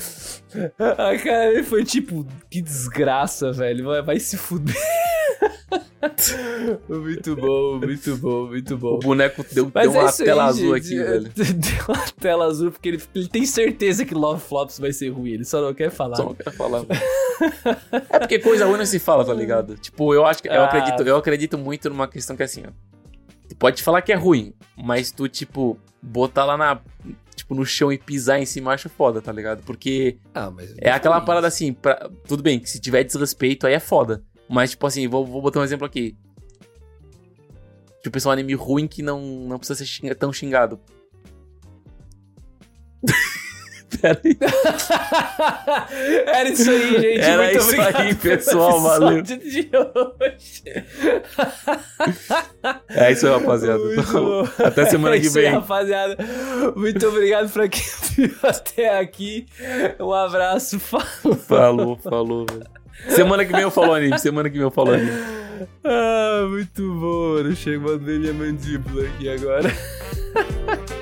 A cara dele foi tipo, que desgraça, velho. Vai, vai se fuder. Muito bom, muito bom, muito bom. O boneco deu, deu é uma isso tela aí, azul gente. aqui, velho. Deu uma tela azul porque ele, ele tem certeza que Love Flops vai ser ruim. Ele só não quer falar. Só não quero falar. é porque coisa ruim não se fala, tá ligado? Tipo, eu acho que. Eu, Ah. acredito, eu acredito muito numa questão que é assim, ó. Tu pode falar que é ruim, mas tu, tipo, botar lá na. Tipo, no chão e pisar em cima, acho foda, tá ligado? Porque Ah, mas é aquela isso. parada assim, pra- tudo bem, que se tiver desrespeito, aí é foda. Mas, tipo assim, vou, vou botar um exemplo aqui. Tipo, pensar um anime ruim que não, não precisa ser xinga- tão xingado. Pera aí. Era isso aí, gente. Era Muito isso obrigado aí, pessoal, valeu. de hoje. É isso aí, rapaziada. Muito bom. Até semana É que isso aí, vem. rapaziada. Muito obrigado pra quem viu até aqui. Um abraço. Falou. Falou, falou, velho. Semana que vem eu falo anime, semana que vem eu falo anime. Ah, muito bom. Eu chego a ver minha mandíbula aqui agora.